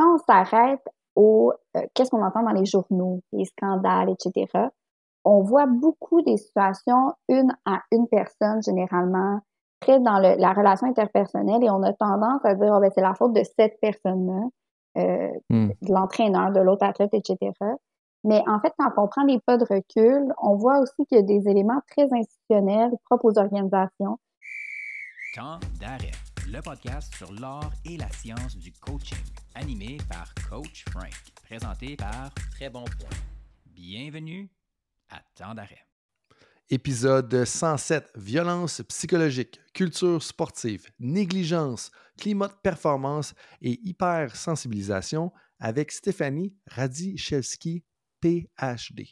quand on s'arrête au euh, qu'est-ce qu'on entend dans les journaux, les scandales, etc., on voit beaucoup des situations une à une personne généralement, très dans la relation interpersonnelle, et on a tendance à dire oh, ben, c'est la faute de cette personne-là, euh, hmm. de l'entraîneur, de l'autre athlète, etc. Mais en fait, quand on prend les pas de recul, on voit aussi qu'il y a des éléments très institutionnels propres aux organisations. Temps d'arrêt, le podcast sur l'art et la science du coaching, animé par Coach Frank, présenté par Très Bon Point. Bienvenue à Temps d'arrêt. Épisode 107 Violence psychologique, culture sportive, négligence, climat de performance et hypersensibilisation avec Stéphanie Radichevski PhD.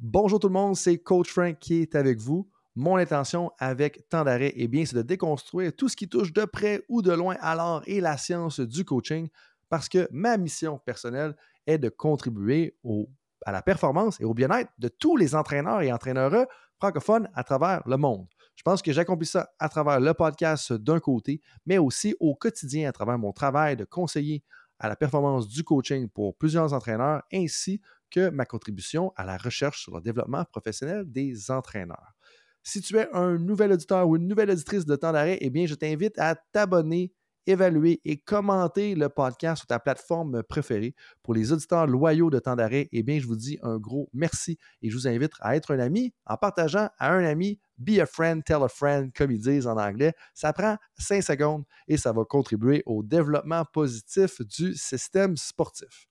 Bonjour tout le monde, c'est Coach Frank qui est avec vous. Mon intention avec tant d'arrêt, eh bien, c'est de déconstruire tout ce qui touche de près ou de loin à l'art et la science du coaching parce que ma mission personnelle est de contribuer à la performance et au bien-être de tous les entraîneurs et entraîneurs francophones à travers le monde. Je pense que j'accomplis ça à travers le podcast d'un côté, mais aussi au quotidien à travers mon travail de conseiller à la performance du coaching pour plusieurs entraîneurs ainsi que ma contribution à la recherche sur le développement professionnel des entraîneurs. Si tu es un nouvel auditeur ou une nouvelle auditrice de temps d'arrêt, eh bien, je t'invite à t'abonner, évaluer et commenter le podcast sur ta plateforme préférée. Pour les auditeurs loyaux de temps d'arrêt, eh bien, je vous dis un gros merci et je vous invite à être un ami en partageant à un ami Be a friend, tell a friend, comme ils disent en anglais. Ça prend cinq secondes et ça va contribuer au développement positif du système sportif.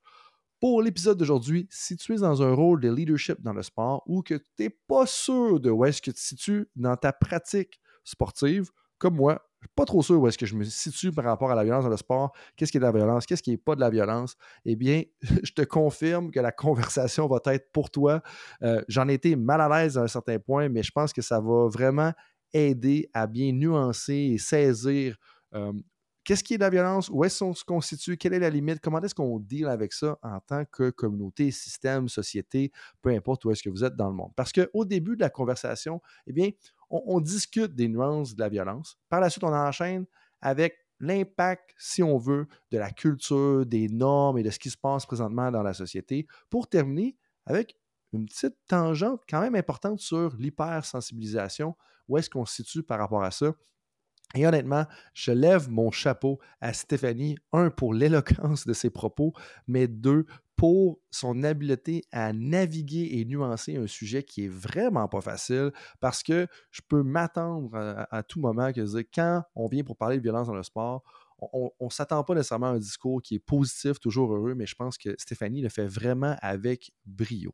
Pour l'épisode d'aujourd'hui, si tu es dans un rôle de leadership dans le sport ou que tu n'es pas sûr de où est-ce que tu te situes dans ta pratique sportive, comme moi, je suis pas trop sûr où est-ce que je me situe par rapport à la violence dans le sport, qu'est-ce qui est de la violence, qu'est-ce qui n'est pas de la violence, eh bien, je te confirme que la conversation va être pour toi. Euh, j'en ai été mal à l'aise à un certain point, mais je pense que ça va vraiment aider à bien nuancer et saisir euh, qu'est-ce qui est de la violence, où est-ce qu'on se constitue, quelle est la limite, comment est-ce qu'on deal avec ça en tant que communauté, système, société, peu importe où est-ce que vous êtes dans le monde. Parce qu'au début de la conversation, eh bien, on, discute des nuances de la violence. Par la suite, on enchaîne avec l'impact, si on veut, de la culture, des normes et de ce qui se passe présentement dans la société, pour terminer avec une petite tangente quand même importante sur l'hypersensibilisation. Où est-ce qu'on se situe par rapport à ça? Et honnêtement, je lève mon chapeau à Stéphanie, un, pour l'éloquence de ses propos, mais deux, pour son habileté à naviguer et nuancer un sujet qui est vraiment pas facile parce que je peux m'attendre à, tout moment que quand on vient pour parler de violence dans le sport, on ne s'attend pas nécessairement à un discours qui est positif, toujours heureux, mais je pense que Stéphanie le fait vraiment avec brio.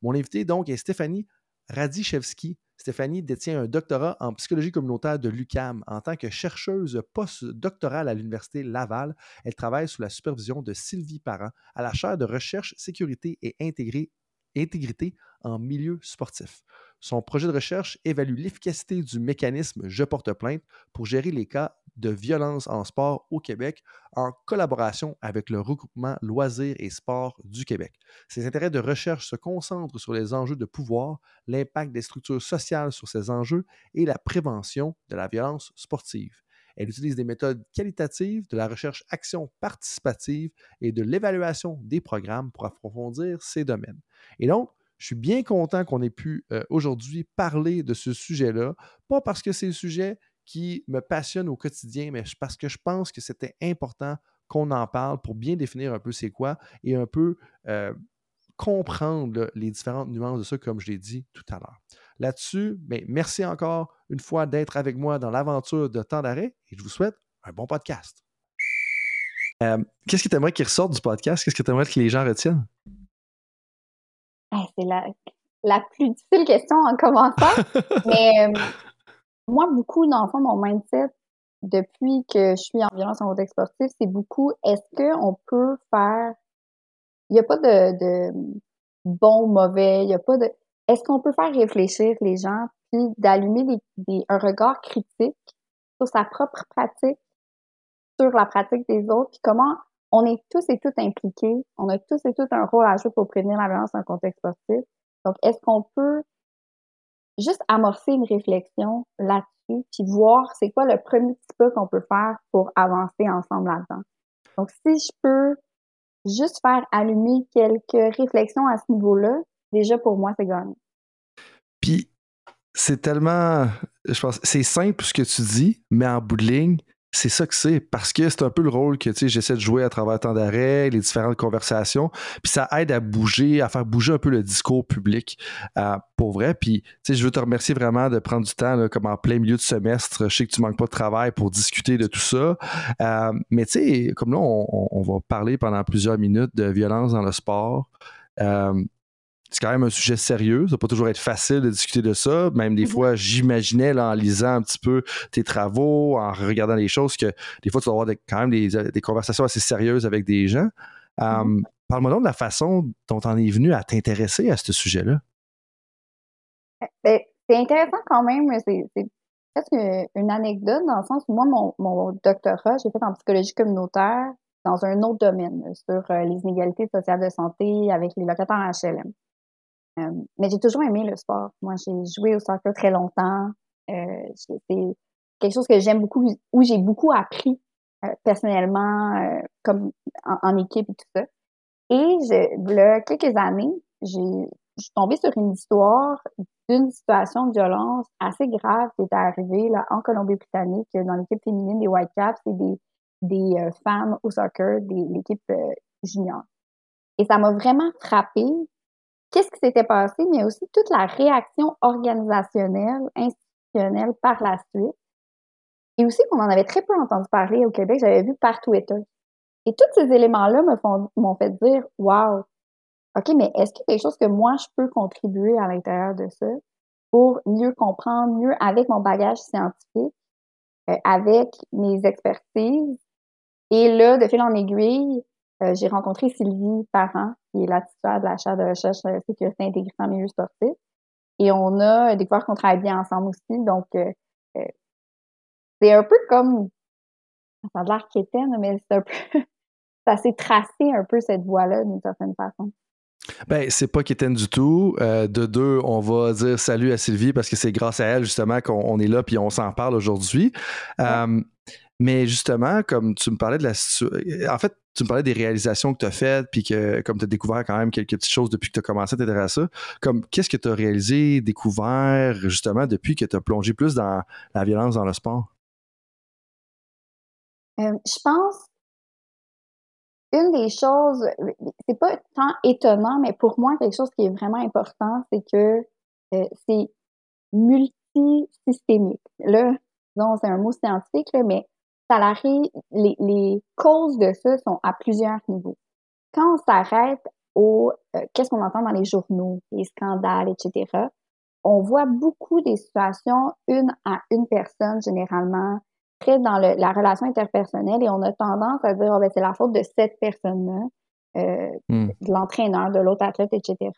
Mon invité donc est Stéphanie Radichevski. Stéphanie détient un doctorat en psychologie communautaire de l'UCAM. En tant que chercheuse postdoctorale à l'Université Laval, elle travaille sous la supervision de Sylvie Parent à la chaire de recherche, sécurité et intégrité en milieu sportif. Son projet de recherche évalue l'efficacité du mécanisme Je porte plainte pour gérer les cas de violence en sport au Québec en collaboration avec le regroupement Loisirs et Sports du Québec. Ses intérêts de recherche se concentrent sur les enjeux de pouvoir, l'impact des structures sociales sur ces enjeux et la prévention de la violence sportive. Elle utilise des méthodes qualitatives, de la recherche action participative et de l'évaluation des programmes pour approfondir ces domaines. Et donc, je suis bien content qu'on ait pu euh, aujourd'hui parler de ce sujet-là, pas parce que c'est le sujet qui me passionne au quotidien, mais parce que je pense que c'était important qu'on en parle pour bien définir un peu c'est quoi et un peu euh, comprendre les différentes nuances de ça, comme je l'ai dit tout à l'heure. Là-dessus, ben, merci encore une fois d'être avec moi dans l'aventure de temps d'arrêt et je vous souhaite un bon podcast. Euh, qu'est-ce que tu aimerais qu'il ressorte du podcast? Qu'est-ce que tu aimerais que les gens retiennent? c'est la, la plus difficile question en commençant. mais euh, moi, beaucoup, dans le fond, mon mindset, depuis que je suis en violence en contexte sportif, c'est beaucoup est-ce qu'on peut faire. Il n'y a pas de, de bon, mauvais, il n'y a pas de. Est-ce qu'on peut faire réfléchir les gens, puis d'allumer des, un regard critique sur sa propre pratique, sur la pratique des autres, puis comment on est tous et toutes impliqués, on a tous et toutes un rôle à jouer pour prévenir la violence en contexte sportif. Donc, est-ce qu'on peut juste amorcer une réflexion là-dessus, puis voir c'est quoi le premier petit pas qu'on peut faire pour avancer ensemble là-dedans. Donc, si je peux juste faire allumer quelques réflexions à ce niveau-là, déjà pour moi, c'est gagné. Puis, c'est tellement, je pense, c'est simple ce que tu dis, mais en bout de ligne, c'est ça que c'est, parce que c'est un peu le rôle que j'essaie de jouer à travers temps d'arrêt, les différentes conversations, puis ça aide à bouger, à faire bouger un peu le discours public euh, pour vrai. Puis je veux te remercier vraiment de prendre du temps, comme en plein milieu de semestre. Je sais que tu manques pas de travail pour discuter de tout ça. Euh, mais tu sais, comme là, on, va parler pendant plusieurs minutes de violence dans le sport. Euh, c'est quand même un sujet sérieux. Ça va pas toujours être facile de discuter de ça. Même des mhm. fois, j'imaginais en lisant un petit peu tes travaux, en regardant les choses, que des fois, tu vas avoir quand même des, conversations assez sérieuses avec des gens. Mhm. Parle-moi donc de la façon dont on est venu à t'intéresser à ce sujet-là. Eh, ben, c'est intéressant quand même. C'est presque une anecdote dans le sens où moi, mon, doctorat, j'ai fait en psychologie communautaire dans un autre domaine, sur euh, les inégalités sociales de santé avec les locataires en HLM. Euh, mais j'ai toujours aimé le sport. Moi, j'ai joué au soccer très longtemps. Euh, c'est quelque chose que j'aime beaucoup, où j'ai beaucoup appris euh, personnellement, euh, comme en, équipe et tout ça. Et je, là, quelques années, j'ai je suis tombée sur une histoire d'une situation de violence assez grave qui est arrivée là, en Colombie-Britannique dans l'équipe féminine des Whitecaps et des, des femmes au soccer, de l'équipe junior. Et ça m'a vraiment frappée qu'est-ce qui s'était passé, mais aussi toute la réaction organisationnelle, institutionnelle par la suite. Et aussi qu'on en avait très peu entendu parler au Québec, j'avais vu par Twitter. Et tous ces éléments-là m'ont fait dire, wow, OK, mais est-ce qu'il y a quelque chose que moi, je peux contribuer à l'intérieur de ça pour mieux comprendre, mieux avec mon bagage scientifique, euh, avec mes expertises? Et là, de fil en aiguille, euh, j'ai rencontré Sylvie Parent, qui est la titulaire de la chaire de recherche la sécurité intégrée en milieu sportif. Et on a découvert qu'on travaille bien ensemble aussi. Donc, euh, euh, c'est un peu comme, ça a l'air quétaine, mais c'est un peu, ça s'est tracé un peu cette voie-là d'une certaine façon. Ben, c'est pas quétaine du tout. de deux, on va dire salut à Sylvie parce que c'est grâce à elle justement qu'on est là puis on s'en parle aujourd'hui. mais justement, comme tu me parlais de la en fait, tu me parlais des réalisations que tu as faites, puis que comme tu as découvert quand même quelques petites choses depuis que tu as commencé à t'intéresser à ça, comme qu'est-ce que tu as réalisé, découvert justement depuis que tu as plongé plus dans la violence dans le sport? Euh, je pense une des choses, c'est pas tant étonnant, mais pour moi, quelque chose qui est vraiment important, c'est que euh, c'est multisystémique. Là, disons, c'est un mot scientifique, mais salariés, les, les causes de ça sont à plusieurs niveaux. Quand on s'arrête au euh, qu'est-ce qu'on entend dans les journaux, les scandales, etc., on voit beaucoup des situations une à une personne généralement, très dans le, la relation interpersonnelle et on a tendance à dire oh, ben, c'est la faute de cette personne-là, euh, hmm. de l'entraîneur, de l'autre athlète, etc.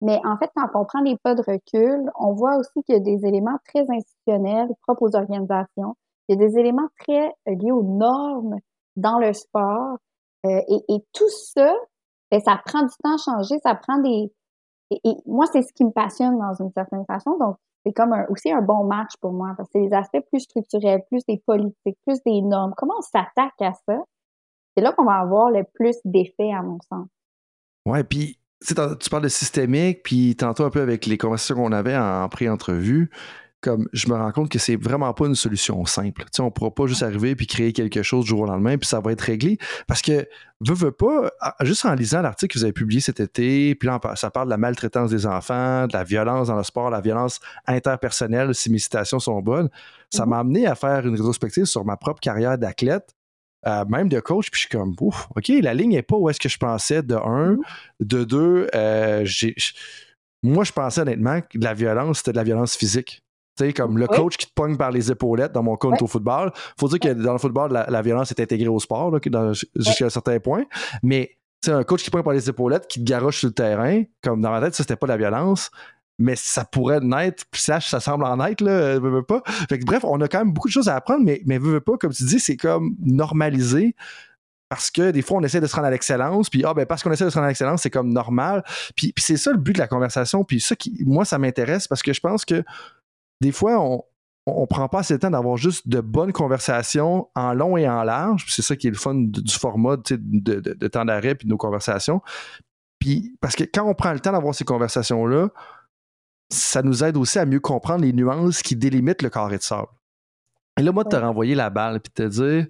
Mais en fait, quand on prend les pas de recul, on voit aussi qu'il y a des éléments très institutionnels propres aux organisations il y a des éléments très euh, liés aux normes dans le sport. Euh, et, tout ça, ben, ça prend du temps à changer, ça prend des... Et, moi, c'est ce qui me passionne dans une certaine façon. Donc, c'est comme aussi un bon match pour moi, parce que c'est des aspects plus structurels, plus des politiques, plus des normes. Comment on s'attaque à ça? C'est là qu'on va avoir le plus d'effets, à mon sens. Ouais, puis tu parles de systémique, puis tantôt un peu avec les conversations qu'on avait en pré-entrevue, comme je me rends compte que c'est vraiment pas une solution simple. On pourra pas juste arriver puis créer quelque chose du jour au lendemain puis ça va être réglé parce que veux, veux pas, juste en lisant l'article que vous avez publié cet été, puis là, ça parle de la maltraitance des enfants, de la violence dans le sport, la violence interpersonnelle, si mes citations sont bonnes, ça mm-hmm. m'a amené à faire une rétrospective sur ma propre carrière d'athlète. Euh, même de coach, puis je suis comme, ouf, OK, la ligne n'est pas où est-ce que je pensais, de un. Mm-hmm. De deux, euh, j'ai, moi, je pensais honnêtement que la violence, c'était de la violence physique. Tu sais, comme le coach qui te pogne par les épaulettes, dans mon cas, au football. Faut dire que dans le football, la, violence est intégrée au sport, jusqu'à un certain point. Mais, tu un coach qui pogne par les épaulettes, qui te garoche sur le terrain, comme dans ma tête, ça, c'était pas de la violence. Mais ça pourrait naître, puis ça, ça semble en être, là, veux, pas. Fait que, bref, on a quand même beaucoup de choses à apprendre, mais, mais veux, pas, comme tu dis, c'est comme normaliser parce que des fois, on essaie de se rendre à l'excellence, puis ah, ben, parce qu'on essaie de se rendre à l'excellence, c'est comme normal. Puis, puis c'est ça le but de la conversation, puis ça qui, moi, ça m'intéresse parce que je pense que des fois, on, on, ne prend pas assez de temps d'avoir juste de bonnes conversations en long et en large. C'est ça qui est le fun du, format de, de, temps d'arrêt et de nos conversations. Puis, parce que quand on prend le temps d'avoir ces conversations-là, ça nous aide aussi à mieux comprendre les nuances qui délimitent le carré de sable. Et là, moi, de te renvoyer la balle puis te dire,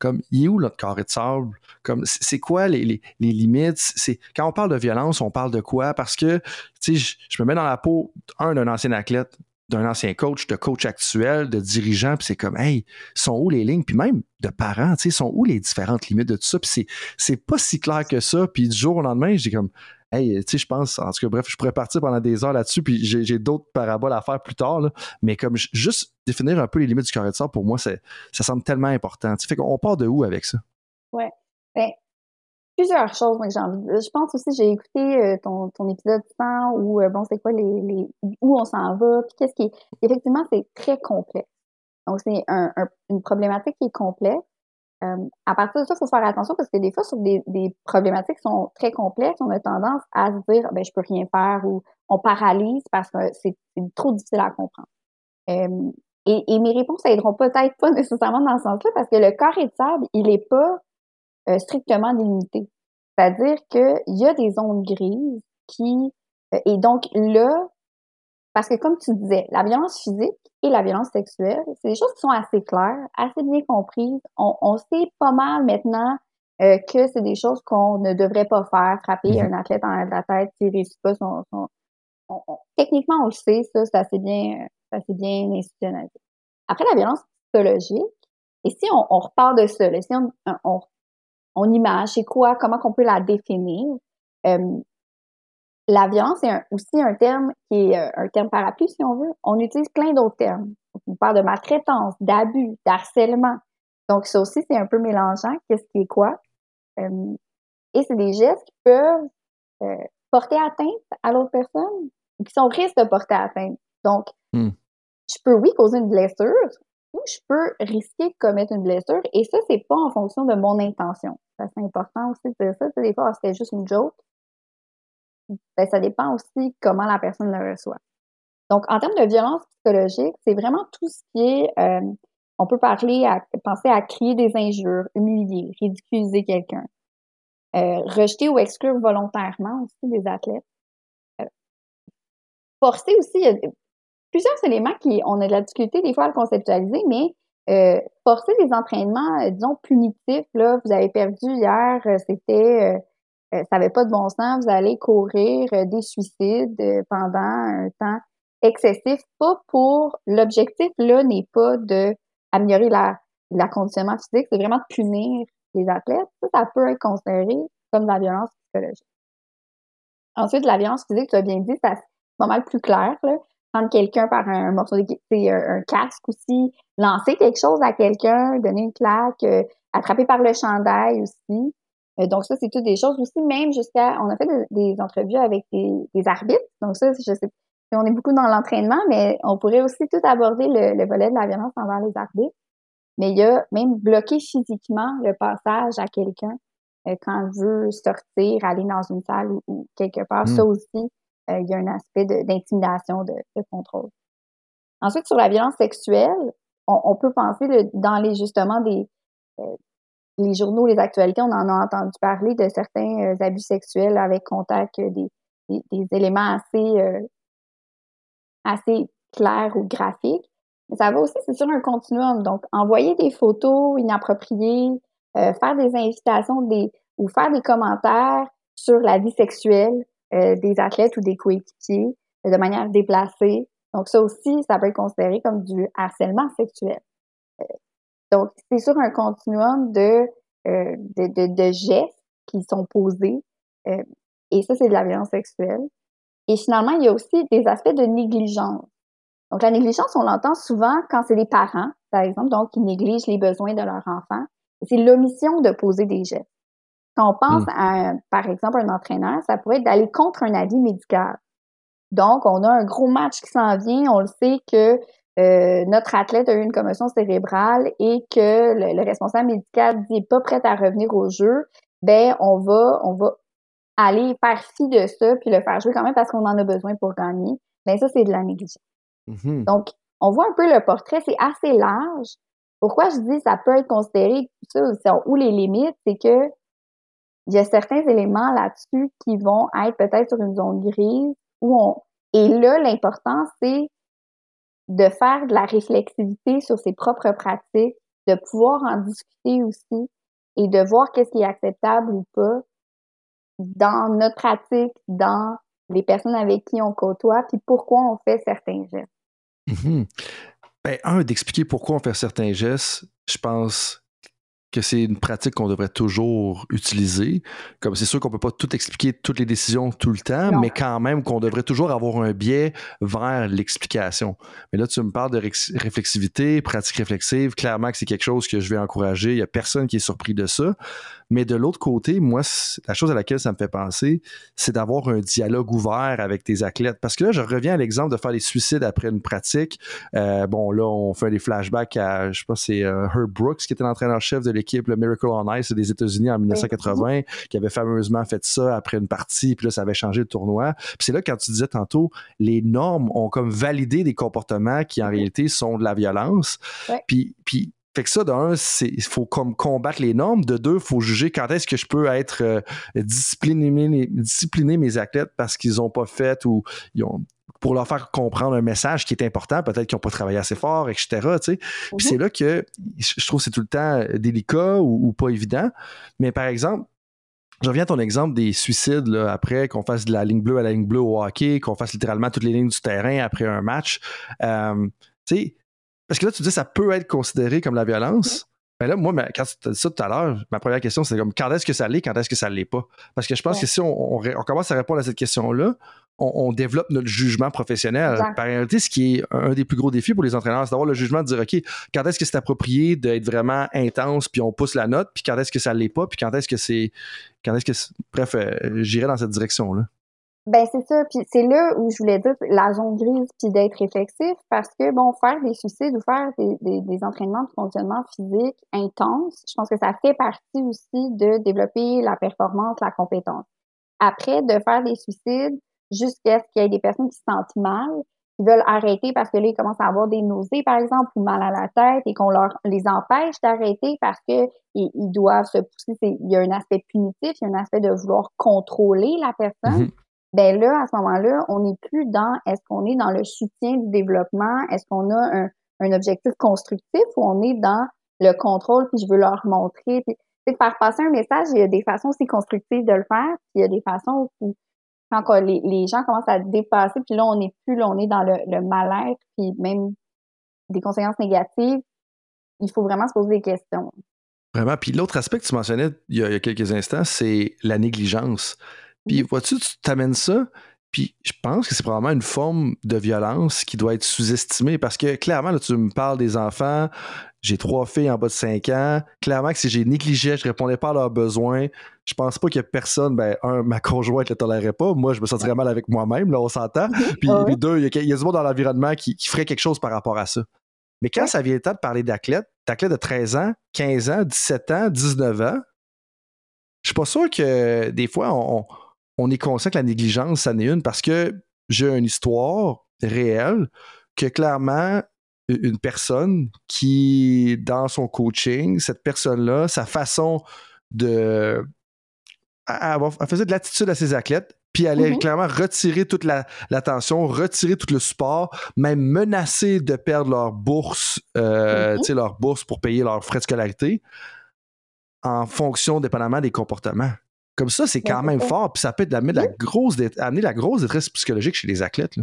comme, il est où notre carré de sable? Comme, c'est quoi les, limites? C'est, quand on parle de violence, on parle de quoi? Parce que, tu sais, je, me mets dans la peau, un, d'un ancien athlète, d'un ancien coach, de coach actuel, de dirigeant, puis c'est comme, hey, sont où les lignes? Puis même de parents, tu sais, sont où les différentes limites de tout ça? Puis c'est, pas si clair que ça. Puis du jour au lendemain, j'ai comme, hey, tu sais, je pense, en tout cas, bref, je pourrais partir pendant des heures là-dessus, puis j'ai d'autres paraboles à faire plus tard, mais comme juste définir un peu les limites du carré de sable, pour moi, ça semble tellement important. Tu fait qu'on part de où avec ça? Oui. Ben, plusieurs choses, moi, j'ai envie. Je pense aussi, j'ai écouté euh, ton, ton épisode 100 où, euh, bon, c'est quoi les, les, où on s'en va, puis qu'est-ce qui est... Effectivement, c'est très complexe. Donc, c'est un, une problématique qui est complexe. Euh, à partir de ça, il faut faire attention parce que des fois, sur des, des, problématiques qui sont très complexes, on a tendance à se dire ben je peux rien faire ou on paralyse parce que c'est trop difficile à comprendre. Euh, et, et, mes réponses aideront peut-être pas nécessairement dans ce sens-là parce que le carré de sable, il n'est pas euh, strictement délimité. C'est-à-dire qu'il y a des zones grises qui et donc là, parce que comme tu disais, la violence physique et la violence sexuelle, c'est des choses qui sont assez claires, assez bien comprises. On, sait pas mal maintenant euh, que c'est des choses qu'on ne devrait pas faire, frapper mm-hmm. un athlète en la tête s'il réussit pas son... techniquement, on le sait, ça, c'est assez bien, assez bien institutionnalisé. Après, la violence psychologique, et si on, on repart de ça, si on, on, on image, c'est quoi, comment qu'on peut la définir, euh, la violence est aussi un terme qui est euh, un terme parapluie, si on veut. On utilise plein d'autres termes. On parle de maltraitance, d'abus, d'harcèlement. Donc, ça aussi, c'est un peu mélangeant. Qu'est-ce qui est quoi? Euh, et c'est des gestes qui peuvent euh, porter atteinte à l'autre personne ou qui sont au risque de porter atteinte. Donc, hmm. je peux, oui, causer une blessure ou je peux risquer de commettre une blessure. Et ça, c'est pas en fonction de mon intention. C'est important aussi de dire ça. Des fois, c'était juste une joke ben, ça dépend aussi comment la personne le reçoit. Donc, en termes de violence psychologique, c'est vraiment tout ce qui est, euh, on peut parler à, penser à crier des injures, humilier, ridiculiser quelqu'un, euh, rejeter ou exclure volontairement aussi des athlètes. Euh, forcer aussi, plusieurs éléments qui, on a de la difficulté des fois à le conceptualiser, mais forcer des entraînements, disons, punitifs, là, vous avez perdu hier, c'était euh, ça n'avait pas de bon sens, vous allez courir euh, des suicides euh, pendant un temps excessif, pas pour l'objectif là n'est pas de améliorer la, la conditionnement physique, c'est vraiment de punir les athlètes. Ça, ça peut être considéré comme de la violence psychologique. Ensuite, la violence physique, tu as bien dit, c'est pas mal plus clair. Là. Prendre quelqu'un par un morceau de un, un casque aussi, lancer quelque chose à quelqu'un, donner une claque, attraper par le chandail aussi. Euh, donc ça, c'est toutes des choses aussi, même jusqu'à, on a fait des, entrevues avec des, arbitres. Donc ça, je sais, on est beaucoup dans l'entraînement, mais on pourrait aussi tout aborder le, volet de la violence envers les arbitres. Mais il y a même bloqué physiquement le passage à quelqu'un euh, quand il veut sortir, aller dans une salle ou, quelque part. Hmm. Ça aussi, euh, il y a un aspect d'intimidation, de, contrôle. Ensuite, sur la violence sexuelle, on, peut penser dans les justement des, les journaux, les actualités, on en a entendu parler de certains euh, abus sexuels avec contact euh, des, des, éléments assez, euh, assez clairs ou graphiques. Mais ça va aussi, c'est sur un continuum. Donc, envoyer des photos inappropriées, faire des invitations des, ou faire des commentaires sur la vie sexuelle des athlètes ou des coéquipiers de manière déplacée. Donc, ça aussi, ça peut être considéré comme du harcèlement sexuel. Donc, c'est sur un continuum de, euh, de, de, gestes qui sont posés. Euh, et ça, c'est de la violence sexuelle. Et finalement, il y a aussi des aspects de négligence. Donc, la négligence, on l'entend souvent quand c'est des parents, par exemple, donc qui négligent les besoins de leur enfant. C'est l'omission de poser des gestes. Quand on pense mmh. à, par exemple, un entraîneur, ça pourrait être d'aller contre un avis médical. Donc, on a un gros match qui s'en vient. On le sait que euh, notre athlète a eu une commotion cérébrale et que le, responsable médical n'est pas prêt à revenir au jeu, ben on va on va aller faire fi de ça puis le faire jouer quand même parce qu'on en a besoin pour gagner. Ben ça c'est de la négligence. Mm-hmm. Donc on voit un peu le portrait, c'est assez large. Pourquoi je dis ça peut être considéré, ça, où les limites, c'est que il y a certains éléments là-dessus qui vont être peut-être sur une zone grise où on, et là, l'important, c'est de faire de la réflexivité sur ses propres pratiques, de pouvoir en discuter aussi et de voir qu'est-ce qui est acceptable ou pas dans notre pratique, dans les personnes avec qui on côtoie, puis pourquoi on fait certains gestes. Mm-hmm. Ben, un, d'expliquer pourquoi on fait certains gestes, je pense que c'est une pratique qu'on devrait toujours utiliser. Comme c'est sûr qu'on peut pas tout expliquer toutes les décisions tout le temps, mais quand même qu'on devrait toujours avoir un biais vers l'explication. Mais là, tu me parles de réflexivité, pratique réflexive. Clairement que c'est quelque chose que je vais encourager. Il y a personne qui est surpris de ça. Mais de l'autre côté, moi, la chose à laquelle ça me fait penser, c'est d'avoir un dialogue ouvert avec tes athlètes. Parce que là, je reviens à l'exemple de faire des suicides après une pratique. Euh, bon, là, on fait des flashbacks à, je sais pas, c'est euh, Herb Brooks qui était l'entraîneur-chef de l'équipe, le Miracle on Ice des États-Unis en 1980, qui avait fameusement fait ça après une partie, puis là, ça avait changé le tournoi. Puis c'est là, quand tu disais tantôt, les normes ont comme validé des comportements qui, en réalité, sont de la violence. Puis, puis fait que ça, d'un, il faut comme combattre les normes. De deux, il faut juger quand est-ce que je peux être euh, discipliné, discipliner mes athlètes parce qu'ils n'ont pas fait ou ils ont, pour leur faire comprendre un message qui est important, peut-être qu'ils n'ont pas travaillé assez fort, etc. Puis mhm. c'est là que je trouve que c'est tout le temps délicat ou, pas évident. Mais par exemple, je reviens à ton exemple des suicides là, après qu'on fasse de la ligne bleue à la ligne bleue au hockey, qu'on fasse littéralement toutes les lignes du terrain après un match. Euh, tu sais, parce que là, tu dis ça peut être considéré comme la violence. Mais ben là, moi, quand tu as dit ça tout à l'heure, ma première question, c'est comme quand est-ce que ça l'est, quand est-ce que ça l'est pas? Parce que je pense que si on, commence à répondre à cette question-là, on, développe notre jugement professionnel. En réalité, ce qui est un des plus gros défis pour les entraîneurs, c'est d'avoir le jugement de dire, OK, quand est-ce que c'est approprié d'être vraiment intense, puis on pousse la note, puis quand est-ce que ça l'est pas, puis quand est-ce que c'est. Quand est-ce que. Bref, euh, j'irai dans cette direction-là. Ben c'est ça, puis c'est là où je voulais dire la zone grise puis d'être réflexif parce que bon faire des suicides ou faire des, des, entraînements de fonctionnement physique intenses, je pense que ça fait partie aussi de développer la performance, la compétence. Après de faire des suicides jusqu'à ce qu'il y ait des personnes qui se sentent mal, qui veulent arrêter parce que là ils commencent à avoir des nausées par exemple ou mal à la tête et qu'on leur les empêche d'arrêter parce que ils, doivent se pousser, il y a un aspect punitif, il y a un aspect de vouloir contrôler la personne. Mm-hmm ben là, à ce moment-là, on n'est plus dans est-ce qu'on est dans le soutien du développement, est-ce qu'on a un, objectif constructif ou on est dans le contrôle, puis je veux leur montrer. Puis, faire passer un message, il y a des façons aussi constructives de le faire, puis il y a des façons où quand les, les gens commencent à dépasser, puis là, on n'est plus, là, on est dans le, le mal-être, puis même des conséquences négatives, il faut vraiment se poser des questions. Vraiment. Puis l'autre aspect que tu mentionnais il y a quelques instants, c'est la négligence. Puis vois-tu, tu t'amènes ça, puis je pense que c'est probablement une forme de violence qui doit être sous-estimée parce que clairement, là, tu me parles des enfants, j'ai trois filles en bas de 5 ans. Clairement que si j'ai négligé, je répondais pas à leurs besoins, je pense pas qu'il y a personne, ben, un, ma conjointe ne le tolérerait pas. Moi, je me sentirais mal avec moi-même, là, on s'entend. Puis deux, il y, a du monde dans l'environnement qui, ferait quelque chose par rapport à ça. Mais quand ça vient le temps de parler d'athlète, d'athlète de 13 ans, 15 ans, 17 ans, 19 ans, je suis pas sûr que des fois, on on est conscient que la négligence, ça n'est une parce que j'ai une histoire réelle que clairement, une personne qui, dans son coaching, cette personne-là, sa façon de. Elle, faisait de l'attitude à ses athlètes, puis elle allait mm-hmm. clairement retirer toute l'attention, retirer tout le support, même menacer de perdre leur bourse, euh, mm-hmm. leur bourse pour payer leurs frais de scolarité, en fonction, dépendamment des comportements. Comme ça, c'est quand même fort, puis ça peut amener, la grosse amener la grosse détresse psychologique chez les athlètes.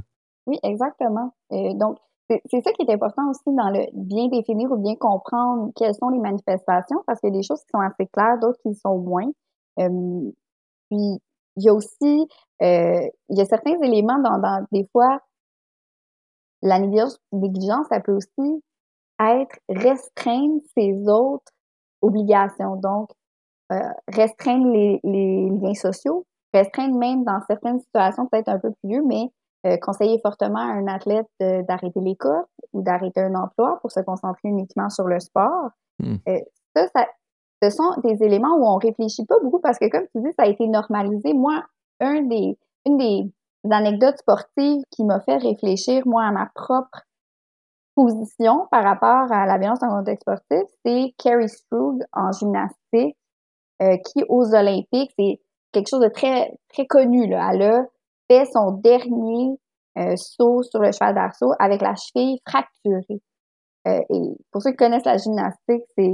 Oui, exactement. donc, c'est ça qui est important aussi dans le bien définir ou bien comprendre quelles sont les manifestations, parce qu'il y a des choses qui sont assez claires, d'autres qui sont moins. puis, il y a aussi, euh, il y a certains éléments dans, dans des fois, la négligence, ça peut aussi être restreindre ses autres obligations. Donc, euh, restreindre les, liens sociaux, restreindre même dans certaines situations peut-être un peu plus vieux, mais euh, conseiller fortement à un athlète d'arrêter l'école ou d'arrêter un emploi pour se concentrer uniquement sur le sport. Hmm. Euh, ça, ça, ce sont des éléments où on réfléchit pas beaucoup parce que, comme tu dis, ça a été normalisé. Moi, un des, une des anecdotes sportives qui m'a fait réfléchir, moi, à ma propre position par rapport à la violence en contexte sportif, c'est Carrie Strug en gymnastique, euh, qui aux Olympiques, c'est quelque chose de très très connu. Là. Elle a fait son dernier euh, saut sur le cheval d'arceau avec la cheville fracturée. Euh, et pour ceux qui connaissent la gymnastique, c'est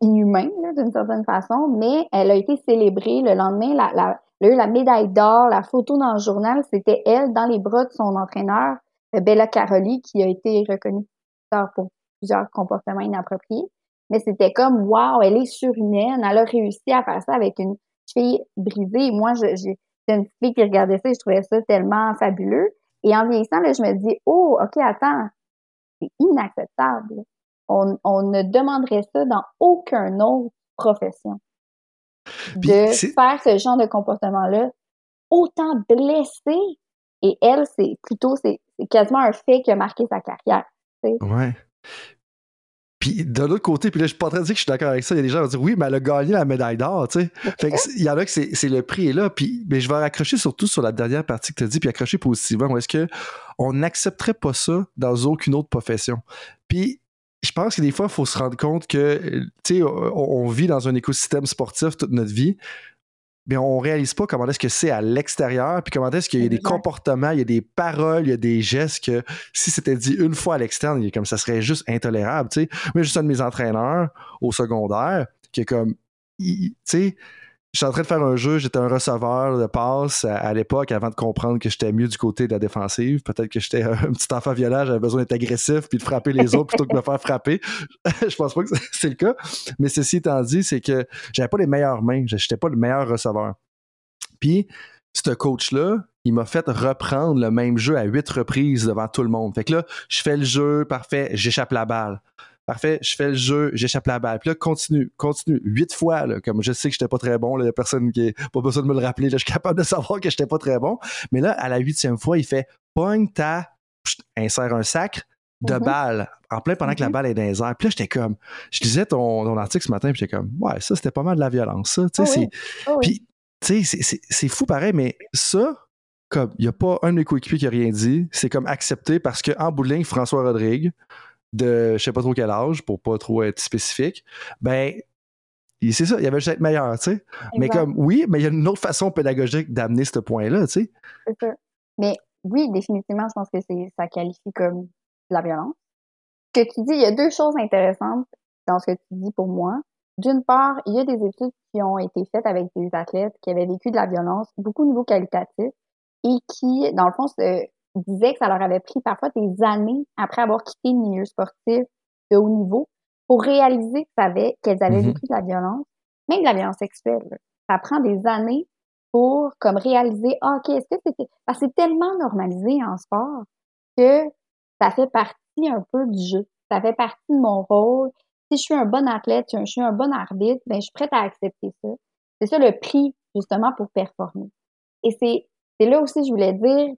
inhumain d'une certaine façon, mais elle a été célébrée le lendemain. La, la, elle a eu la médaille d'or, la photo dans le journal, c'était elle dans les bras de son entraîneur, euh, Bella Caroli, qui a été reconnue pour plusieurs comportements inappropriés. Mais c'était comme, wow, elle est surhumaine, elle a réussi à faire ça avec une cheville brisée. moi, j'ai une fille qui regardait ça et je trouvais ça tellement fabuleux. Et en vieillissant, là, je me dis, oh, OK, attends, c'est inacceptable. On, on, ne demanderait ça dans aucune autre profession. de faire ce genre de comportement-là, autant blessé. Et elle, c'est plutôt, c'est quasiment un fait qui a marqué sa carrière. Ouais. Puis de l'autre côté, puis là, je suis pas en train de dire que je suis d'accord avec ça. Il y a des gens qui vont dire oui, mais elle a gagné la médaille d'or, tu sais. Fait il y en a que c'est le prix est là. Puis mais je vais raccrocher surtout sur la dernière partie que tu as dit, puis accrocher positivement. Est-ce que on n'accepterait pas ça dans aucune autre profession? Puis je pense que des fois, il faut se rendre compte que, tu sais, on, vit dans un écosystème sportif toute notre vie mais on réalise pas comment est-ce que c'est à l'extérieur, puis comment est-ce qu'il y a des comportements, il y a des paroles, il y a des gestes que si c'était dit une fois à l'externe, comme ça serait juste intolérable, tu sais. Moi, juste un de mes entraîneurs au secondaire qui est comme, tu sais, je suis en train de faire un jeu, j'étais un receveur de passe à, l'époque avant de comprendre que j'étais mieux du côté de la défensive. Peut-être que j'étais un petit enfant violent, j'avais besoin d'être agressif puis de frapper les autres plutôt que de me faire frapper. je pense pas que c'est le cas. Mais ceci étant dit, c'est que j'avais pas les meilleures mains, j'étais pas le meilleur receveur. Puis, ce coach-là, il m'a fait reprendre le même jeu à huit reprises devant tout le monde. Fait que là, je fais le jeu, parfait, j'échappe la balle. Parfait, je fais le jeu, j'échappe la balle. Puis là, continue, continue. Huit fois, là, comme je sais que j'étais pas très bon, a personne qui est pas besoin de me le rappeler. Là, je suis capable de savoir que j'étais pas très bon. Mais là, à la huitième fois, il fait pogne ta insère un sac de mm-hmm. balle en plein pendant que la mm-hmm. balle est dans les airs. Puis là, j'étais comme, je lisais ton, ton article ce matin, puis j'étais comme, ouais, ça, c'était pas mal de la violence, ça. Tu sais, oh oh Puis, tu sais, c'est fou pareil, mais ça, comme, il n'y a pas un de mes coéquipiers qui a rien dit. C'est comme accepté parce qu'en bout de ligne, François Rodrigue, de je sais pas trop quel âge, pour pas trop être spécifique, ben c'est ça, il y avait juste être meilleur, tu sais. Mais comme, oui, mais il y a une autre façon pédagogique d'amener ce point-là, tu sais. C'est ça. Mais oui, définitivement, je pense que ça qualifie comme de la violence. Ce que tu dis, il y a deux choses intéressantes dans ce que tu dis pour moi. D'une part, il y a des études qui ont été faites avec des athlètes qui avaient vécu de la violence, beaucoup au niveau qualitatif, et qui, dans le fond, se, disaient que ça leur avait pris parfois des années après avoir quitté le milieu sportif de haut niveau pour réaliser qu'elles avaient mm-hmm. vécu de la violence, même de la violence sexuelle. Ça prend des années pour comme réaliser ah, OK, est-ce que c'était parce que c'est tellement normalisé en sport que ça fait partie un peu du jeu. Ça fait partie de mon rôle. Si je suis un bon athlète, si je suis un bon arbitre, ben je suis prête à accepter ça. C'est ça le prix justement pour performer. Et c'est c'est là aussi je voulais dire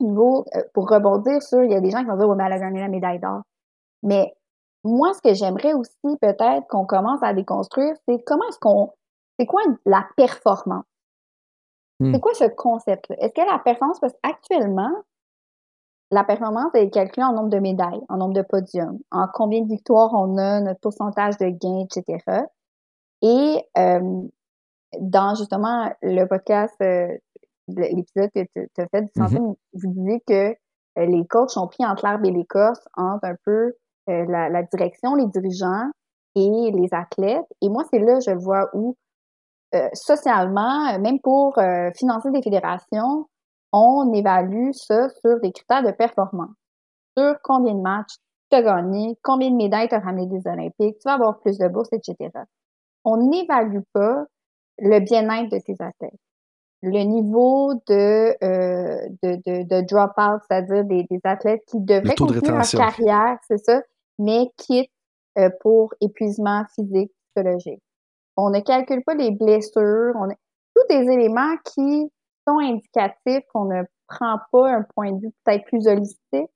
niveau, euh, pour rebondir sur, il y a des gens qui vont dire, ouais, mais elle a gagné la médaille d'or. Mais moi, ce que j'aimerais aussi peut-être qu'on commence à déconstruire, c'est comment est-ce qu'on, c'est quoi la performance? Hmm. C'est quoi ce concept-là? Est-ce que la performance, parce qu'actuellement, la performance est calculée en nombre de médailles, en nombre de podiums, en combien de victoires on a, notre pourcentage de gains, etc. Et euh, dans justement le podcast euh, l'épisode que tu as fait du santé, mm-hmm. vous disiez que euh, les coachs ont pris entre l'herbe et l'écorce entre un peu euh, la, direction, les dirigeants et les athlètes. Et moi, c'est là, je vois où, euh, socialement, même pour financer des fédérations, on évalue ça sur des critères de performance. Sur combien de matchs tu as gagné, combien de médailles tu as ramené des Olympiques, tu vas avoir plus de bourses, etc. On n'évalue pas le bien-être de tes athlètes le niveau de, euh, de, de, de drop-out, c'est-à-dire des, des, athlètes qui devraient continuer leur carrière, c'est ça, mais quittent euh, pour épuisement physique, psychologique. On ne calcule pas les blessures, on a tous des éléments qui sont indicatifs qu'on ne prend pas un point de vue peut-être plus holistique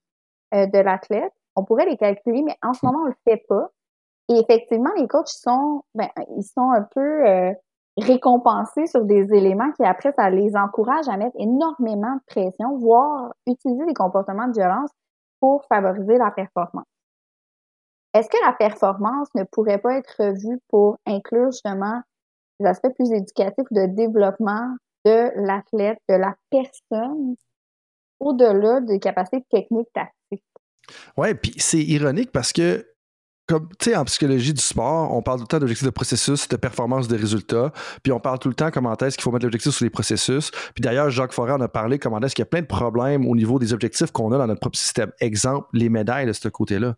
euh, de l'athlète. On pourrait les calculer, mais en ce hmm. moment, on le fait pas. Et effectivement, les coachs sont, ben, ils sont un peu récompenser sur des éléments qui, après, ça les encourage à mettre énormément de pression, voire utiliser des comportements de violence pour favoriser la performance. Est-ce que la performance ne pourrait pas être revue pour inclure justement des aspects plus éducatifs de développement de l'athlète, de la personne, au-delà des capacités techniques tactiques? Oui, puis c'est ironique parce que comme, tu sais, en psychologie du sport, on parle tout le temps d'objectifs de processus, de performance, de résultats. Puis on parle tout le temps comment est-ce qu'il faut mettre l'objectif sur les processus. Puis d'ailleurs, Jacques Forêt en a parlé comment est-ce qu'il y a plein de problèmes au niveau des objectifs qu'on a dans notre propre système. Exemple, les médailles de ce côté-là.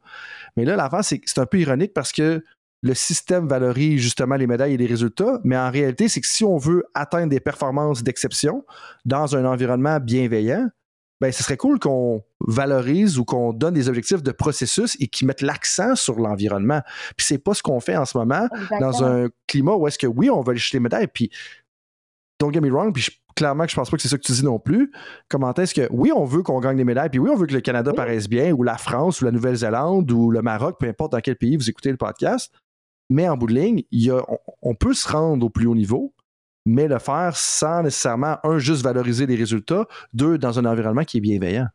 Mais là, l'avant, c'est c'est un peu ironique parce que le système valorise justement les médailles et les résultats, mais en réalité, c'est que si on veut atteindre des performances d'exception dans un environnement bienveillant, ben, ce serait cool qu'on valorise ou qu'on donne des objectifs de processus et qui mettent l'accent sur l'environnement. Puis c'est pas ce qu'on fait en ce moment dans un climat où est-ce que oui, on va aller chercher les médailles. Puis don't get me wrong, puis clairement que je pense pas que c'est ça que tu dis non plus. Comment est-ce que oui, on veut qu'on gagne des médailles, puis oui, on veut que le Canada paraisse bien, ou la France, ou la Nouvelle-Zélande, ou le Maroc, peu importe dans quel pays vous écoutez le podcast. Mais en bout de ligne, il y a, on peut se rendre au plus haut niveau, mais le faire sans nécessairement, un, juste valoriser les résultats, deux, dans un environnement qui est bienveillant.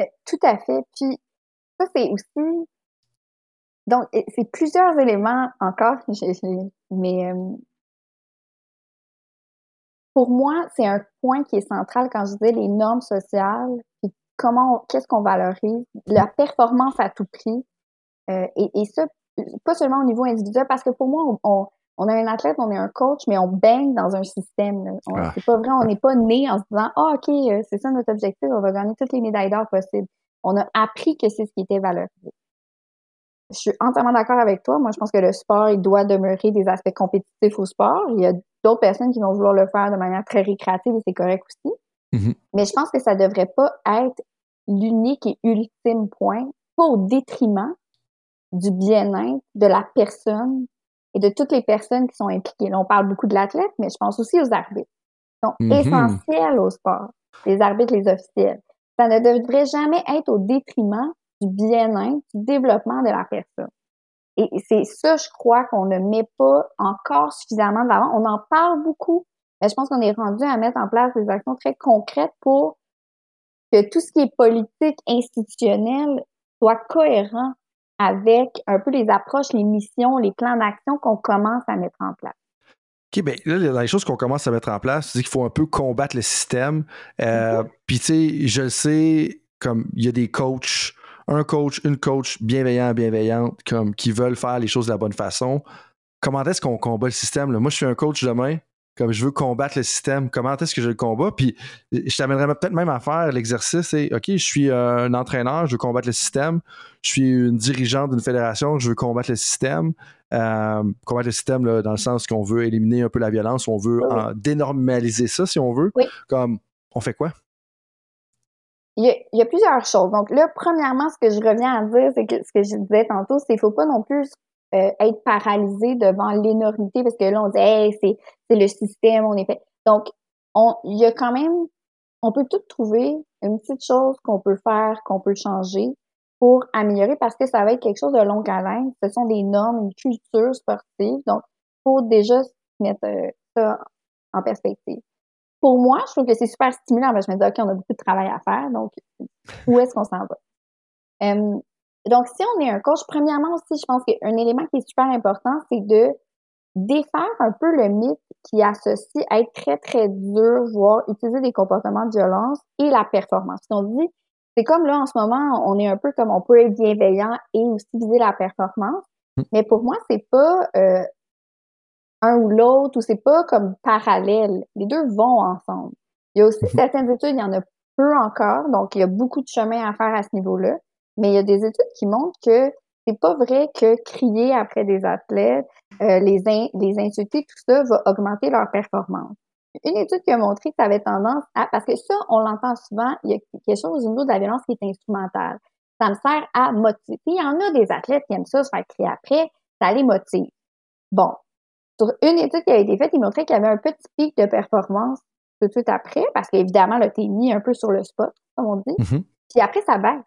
Euh, tout à fait. Puis, ça, c'est aussi. Donc, c'est plusieurs éléments encore, mais euh, pour moi, c'est un point qui est central quand je disais les normes sociales, puis comment, qu'est-ce qu'on valorise, la performance à tout prix. Euh, et, et, ça, pas seulement au niveau individuel, parce que pour moi, on a un athlète, on est un coach, mais on baigne dans un système. Ah. C'est pas vrai, on n'est pas né en se disant Ah, OK, euh, c'est ça notre objectif, on va gagner toutes les médailles d'or possibles. On a appris que c'est ce qui était valorisé. Je suis entièrement d'accord avec toi. Moi, je pense que le sport, il doit demeurer des aspects compétitifs au sport. Il y a d'autres personnes qui vont vouloir le faire de manière très récréative et c'est correct aussi. Mm-hmm. Mais je pense que ça devrait pas être l'unique et ultime point, pas au détriment du bien-être de la personne et de toutes les personnes qui sont impliquées. Là, on parle beaucoup de l'athlète, mais je pense aussi aux arbitres. Ils sont mhm. essentiels au sport, les arbitres, les officiels. Ça ne devrait jamais être au détriment du bien-être, du développement de la personne. Et c'est ça, je crois, qu'on ne met pas encore suffisamment de l'avant. On en parle beaucoup, mais je pense qu'on est rendu à mettre en place des actions très concrètes pour que tout ce qui est politique, institutionnel, soit cohérent avec un peu les approches, les missions, les plans d'action qu'on commence à mettre en place. OK, bien là, dans les choses qu'on commence à mettre en place, c'est qu'il faut un peu combattre le système. Euh, mm-hmm. Puis, tu sais, je le sais, comme il y a des coachs, un coach, une coach bienveillant, bienveillante, comme qui veulent faire les choses de la bonne façon. Comment est-ce qu'on combat le système? Moi, je suis un coach demain comme je veux combattre le système, comment est-ce que je le combats? Puis je t'amènerais peut-être même à faire l'exercice et OK, je suis un entraîneur, je veux combattre le système. Je suis une dirigeante d'une fédération, je veux combattre le système. Euh, combattre le système là, dans le sens qu'on veut éliminer un peu la violence, on veut dénormaliser ça si on veut. Comme on fait quoi? Il y, a, plusieurs choses. Donc là, premièrement, ce que je reviens à dire, c'est que ce que je disais tantôt, c'est qu'il ne faut pas non plus euh, être paralysé devant l'énormité parce que là, on dit, hey, c'est, le système, on est fait. Donc, on, il y a quand même, on peut tout trouver une petite chose qu'on peut faire, qu'on peut changer pour améliorer parce que ça va être quelque chose de long haleine. Ce sont des normes, une culture sportive. Donc, faut déjà mettre euh, ça en perspective. Pour moi, je trouve que c'est super stimulant. Parce je me dis, OK, on a beaucoup de travail à faire. Donc, où est-ce qu'on s'en va? Euh, donc, si on est un coach, premièrement aussi, je pense qu'un élément qui est super important, c'est de défaire un peu le mythe qui associe être très, très dur, voire utiliser des comportements de violence et la performance. on dit, c'est comme là, en ce moment, on est un peu comme on peut être bienveillant et aussi viser la performance. Mmh. Mais pour moi, c'est pas euh, un ou l'autre ou c'est pas comme parallèle. Les deux vont ensemble. Il y a aussi mmh. certaines études, il y en a peu encore, donc il y a beaucoup de chemin à faire à ce niveau-là. Mais il y a des études qui montrent que c'est pas vrai que crier après des athlètes, euh, les, les insulter, tout ça va augmenter leur performance. Une étude qui a montré que ça avait tendance à, parce que ça, on l'entend souvent, il y a quelque chose au niveau de la violence qui est instrumentale. Ça me sert à motiver. il y en a des athlètes qui aiment ça, se faire crier après, ça les motive. Bon. Sur une étude qui a été faite, il montrait qu'il y avait un petit pic de performance tout de suite après, parce qu'évidemment, là, t'es mis un peu sur le spot, comme on dit. Mm-hmm. Puis après, ça baisse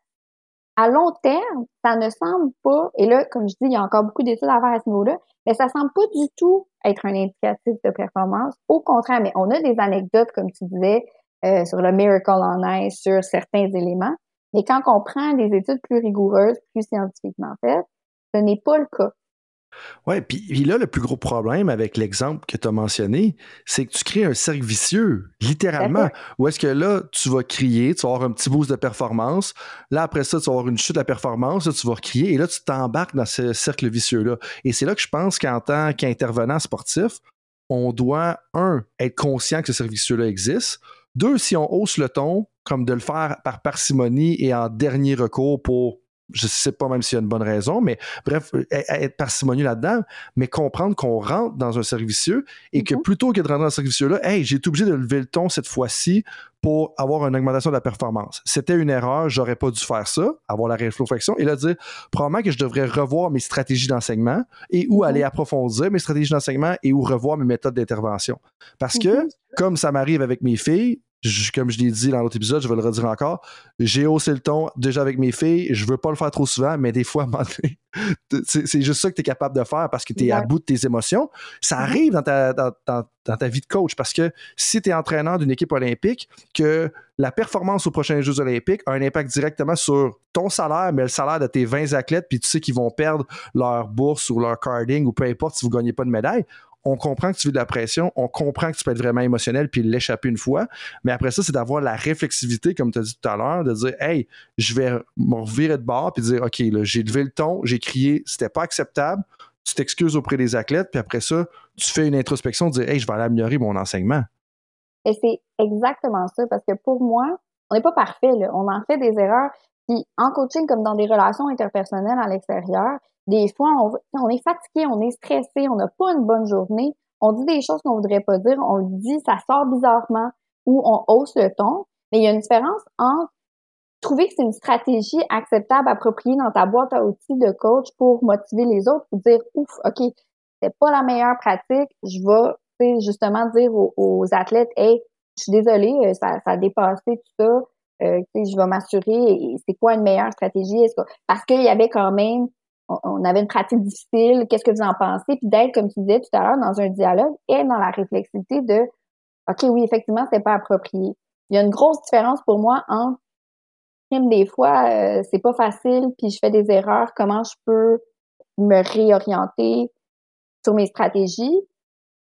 à long terme, ça ne semble pas, et là, comme je dis, il y a encore beaucoup d'études à faire à ce niveau-là, mais ça semble pas du tout être un indicatif de performance. Au contraire, mais on a des anecdotes, comme tu disais, euh, sur le Miracle on Ice, sur certains éléments. Mais quand on prend des études plus rigoureuses, plus scientifiquement faites, ce n'est pas le cas. Oui, puis là, le plus gros problème avec l'exemple que tu as mentionné, c'est que tu crées un cercle vicieux, littéralement. Où est-ce que là, tu vas crier, tu vas avoir un petit boost de performance. Là, après ça, tu vas avoir une chute de performance, là, tu vas crier, et là, tu t'embarques dans ce cercle vicieux-là. Et c'est là que je pense qu'en tant qu'intervenant sportif, on doit, un, être conscient que ce cercle vicieux-là existe. Deux, si on hausse le ton, comme de le faire par parcimonie et en dernier recours pour je ne sais pas même s'il y a une bonne raison, mais bref, euh, être parcimonieux là-dedans, mais comprendre qu'on rentre dans un servicieux et que mhm. plutôt que de rentrer dans un servicieux-là, hey, j'ai été obligé de lever le ton cette fois-ci pour avoir une augmentation de la performance. C'était une erreur, j'aurais pas dû faire ça, avoir la réflexion, et là dire probablement que je devrais revoir mes stratégies d'enseignement et où mhm. aller approfondir mes stratégies d'enseignement et où revoir mes méthodes d'intervention. Parce que, mhm. comme ça m'arrive avec mes filles, comme je l'ai dit dans l'autre épisode, je vais le redire encore, j'ai haussé le ton déjà avec mes filles. Je veux pas le faire trop souvent, mais des fois, c'est juste ça que tu es capable de faire parce que tu es à bout de tes émotions. Ça arrive dans ta, dans, ta vie de coach parce que si tu es entraîneur d'une équipe olympique, que la performance aux prochains Jeux olympiques a un impact directement sur ton salaire, mais le salaire de tes 20 athlètes, puis tu sais qu'ils vont perdre leur bourse ou leur carding ou peu importe si vous ne gagnez pas de médaille, on comprend que tu vis de la pression, on comprend que tu peux être vraiment émotionnel puis l'échapper une fois, mais après ça, c'est d'avoir la réflexivité, comme tu as dit tout à l'heure, de dire Hey, je vais me revirer de bord puis dire OK, j'ai levé le ton, j'ai crié, c'était pas acceptable, tu t'excuses auprès des athlètes, puis après ça, tu fais une introspection, de dire Hey, je vais aller améliorer mon enseignement. Et c'est exactement ça, parce que pour moi, on n'est pas parfait, on en fait des erreurs. Puis en coaching, comme dans des relations interpersonnelles à l'extérieur, des fois, on, est fatigué, on est stressé, on n'a pas une bonne journée, on dit des choses qu'on voudrait pas dire, on le dit, ça sort bizarrement, ou on hausse le ton. Mais il y a une différence entre trouver que c'est une stratégie acceptable, appropriée dans ta boîte à outils de coach pour motiver les autres, pour dire, ouf, OK, c'est pas la meilleure pratique, je vais justement dire aux, athlètes, hey, je suis désolée, euh, ça, a dépassé tout ça, euh, je vais m'assurer, c'est quoi une meilleure stratégie? Parce qu'il y avait quand même on, avait une pratique difficile, qu'est-ce que vous en pensez? Puis d'être, comme tu disais tout à l'heure, dans un dialogue et dans la réflexivité de OK, oui, effectivement, c'est pas approprié. Il y a une grosse différence pour moi entre des fois, euh, c'est pas facile, puis je fais des erreurs, comment je peux me réorienter sur mes stratégies,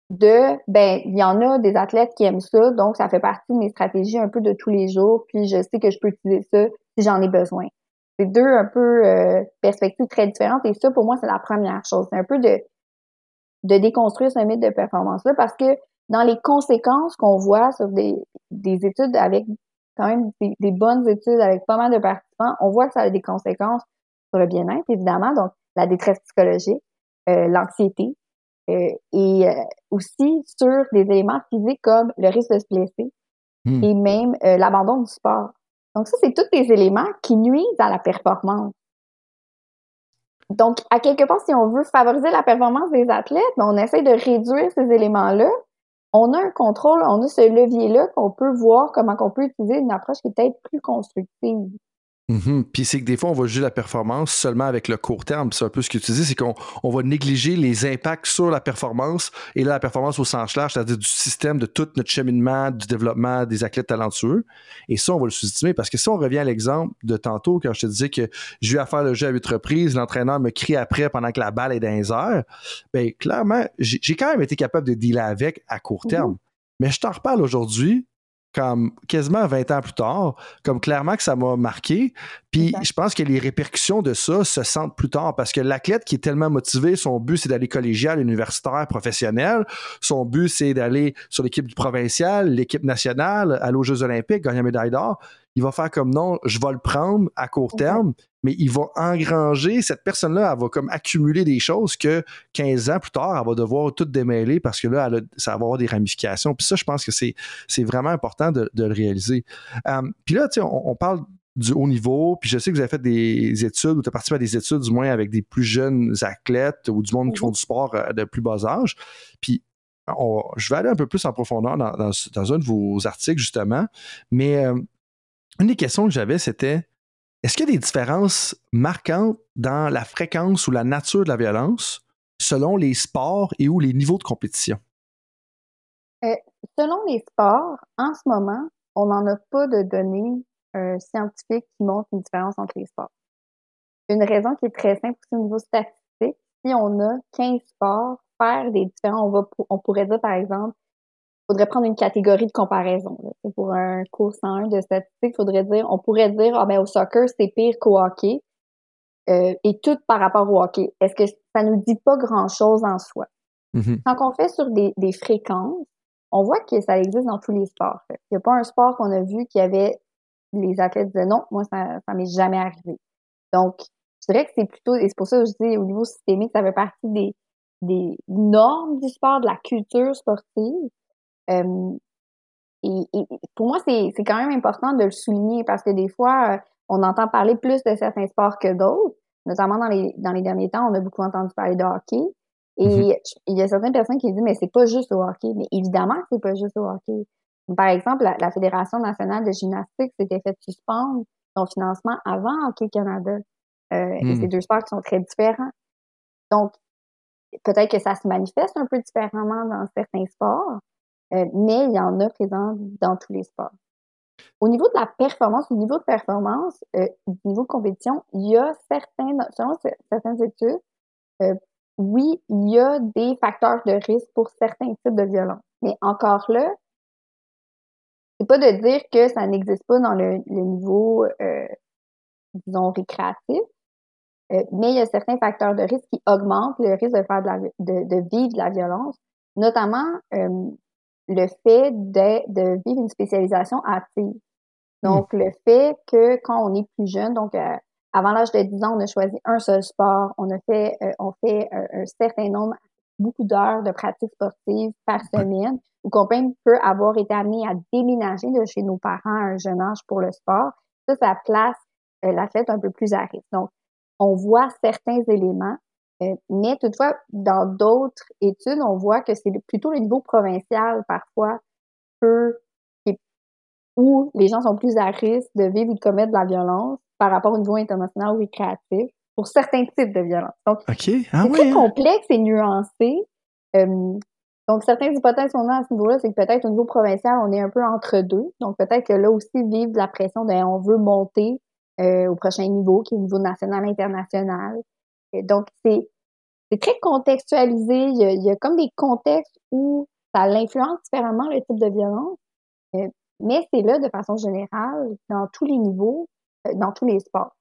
de ben il y en a des athlètes qui aiment ça donc ça fait partie de mes stratégies un peu de tous les jours puis je sais que je peux utiliser ça si j'en ai besoin c'est deux un peu euh, perspectives très différentes. Et ça, pour moi, c'est la première chose. C'est un peu de, de déconstruire ce mythe de performance-là parce que dans les conséquences qu'on voit sur des, des études avec quand même des, bonnes études avec pas mal de participants, on voit que ça a des conséquences sur le bien-être, évidemment, donc la détresse psychologique, euh, l'anxiété, euh, et aussi sur des éléments physiques comme le risque de se blesser hmm. et même l'abandon du sport. Donc, ça, c'est tous des éléments qui nuisent à la performance. Donc, à quelque part, si on veut favoriser la performance des athlètes, ben, on essaie de réduire ces éléments-là. On a un contrôle, on a ce levier-là qu'on peut voir comment on peut utiliser une approche qui est peut-être plus constructive. Mhm. Puis c'est que des fois, on va juger la performance seulement avec le court terme. C'est un peu ce que tu dis, c'est qu'on on va négliger les impacts sur la performance et là, la performance au sens large, c'est-à-dire du système, de tout notre cheminement, du développement des athlètes talentueux. Et ça, on va le sous-estimer parce que si on revient à l'exemple de tantôt, quand je te disais que j'ai eu à faire le jeu à huit reprises, l'entraîneur me crie après pendant que la balle est dans les airs, bien, clairement, j'ai quand même été capable de dealer avec à court terme. Mais je t'en reparle aujourd'hui comme quasiment 20 ans plus tard, comme clairement que ça m'a marqué. Puis je pense que les répercussions de ça se sentent plus tard parce que l'athlète qui est tellement motivé, son but c'est d'aller collégial, universitaire, professionnel. Son but c'est d'aller sur l'équipe du provincial, l'équipe nationale, aller aux Jeux olympiques, gagner une médaille d'or il va faire comme non, je vais le prendre à court terme, mais il va engranger, cette personne-là, elle va comme accumuler des choses que 15 ans plus tard, elle va devoir tout démêler parce que là, ça va avoir des ramifications. Puis ça, je pense que c'est, vraiment important de, le réaliser. Euh, puis là, tu sais, on, parle du haut niveau, puis je sais que vous avez fait des études ou tu as participé à des études du moins avec des plus jeunes athlètes ou du monde qui font du sport euh, de plus bas âge. Puis je vais aller un peu plus en profondeur dans, un de vos articles, justement. Mais euh, une des questions que j'avais, c'était est-ce qu'il y a des différences marquantes dans la fréquence ou la nature de la violence selon les sports et ou les niveaux de compétition? Euh, selon les sports, en ce moment, on n'en a pas de données euh, scientifiques qui montrent une différence entre les sports. Une raison qui est très simple aussi au niveau statistique, si on a 15 sports, faire des différents, on, on pourrait dire par exemple, faudrait prendre une catégorie de comparaison. Pour un cours 101 de statistique, faudrait dire, on pourrait dire, ah ben au soccer, c'est pire qu'au hockey. Euh, et tout par rapport au hockey. Est-ce que ça nous dit pas grand-chose en soi? Mm-hmm. Quand on fait sur des, des, fréquences, on voit que ça existe dans tous les sports. Il n'y a pas un sport qu'on a vu qui avait les athlètes disaient non, moi, ça, ça m'est jamais arrivé. Donc, je dirais que c'est plutôt, et c'est pour ça que je dis au niveau systémique, ça fait partie des, des normes du sport, de la culture sportive. Euh, et, pour moi, c'est quand même important de le souligner parce que des fois, euh, on entend parler plus de certains sports que d'autres. Notamment dans les, dans les derniers temps, on a beaucoup entendu parler de hockey. Et mm-hmm. il y a certaines personnes qui disent, mais c'est pas juste au hockey. Mais évidemment que c'est pas juste au hockey. Par exemple, la, Fédération nationale de gymnastique s'était fait suspendre son financement avant Hockey Canada. Euh, et c'est mm. deux sports qui sont très différents. Donc, peut-être que ça se manifeste un peu différemment dans certains sports, euh, mais il y en a présent dans tous les sports. Au niveau de la performance, au niveau de performance, euh, au niveau de compétition, il y a certains, selon certaines études, euh, oui, il y a des facteurs de risque pour certains types de violence. Mais encore là, c'est pas de dire que ça n'existe pas dans le, niveau, disons, récréatif, mais il y a certains facteurs de risque qui augmentent le risque de, faire de, de, vivre de la violence, notamment le fait de, de, vivre une spécialisation active. Donc, hmm. le fait que quand on est plus jeune, donc avant l'âge de 10 ans, on a choisi un seul sport, on a fait, on fait un certain nombre beaucoup d'heures de pratique sportive par semaine ou qu'on peut avoir été amené à déménager de chez nos parents à un jeune âge pour le sport. Ça, ça place euh, l'athlète un peu plus à risque. Donc, on voit certains éléments, euh, mais toutefois, dans d'autres études, on voit que c'est plutôt le niveau provincial parfois peu, où les gens sont plus à risque de vivre ou de commettre de la violence par rapport au niveau international ou récréatif pour certains types de violences. Donc, ah c'est très hein? complexe et nuancé. Euh, donc, certaines hypothèses qu'on a à ce niveau-là, c'est que peut-être au niveau provincial, on est un peu entre deux. Donc, peut-être que là aussi, vivre de la pression de on veut monter euh, au prochain niveau, qui est au niveau national, international. Donc, c'est très contextualisé. Il y, a, comme des contextes où ça l'influence différemment le type de violence. Euh, mais c'est là de façon générale, dans tous les niveaux, dans tous les sports.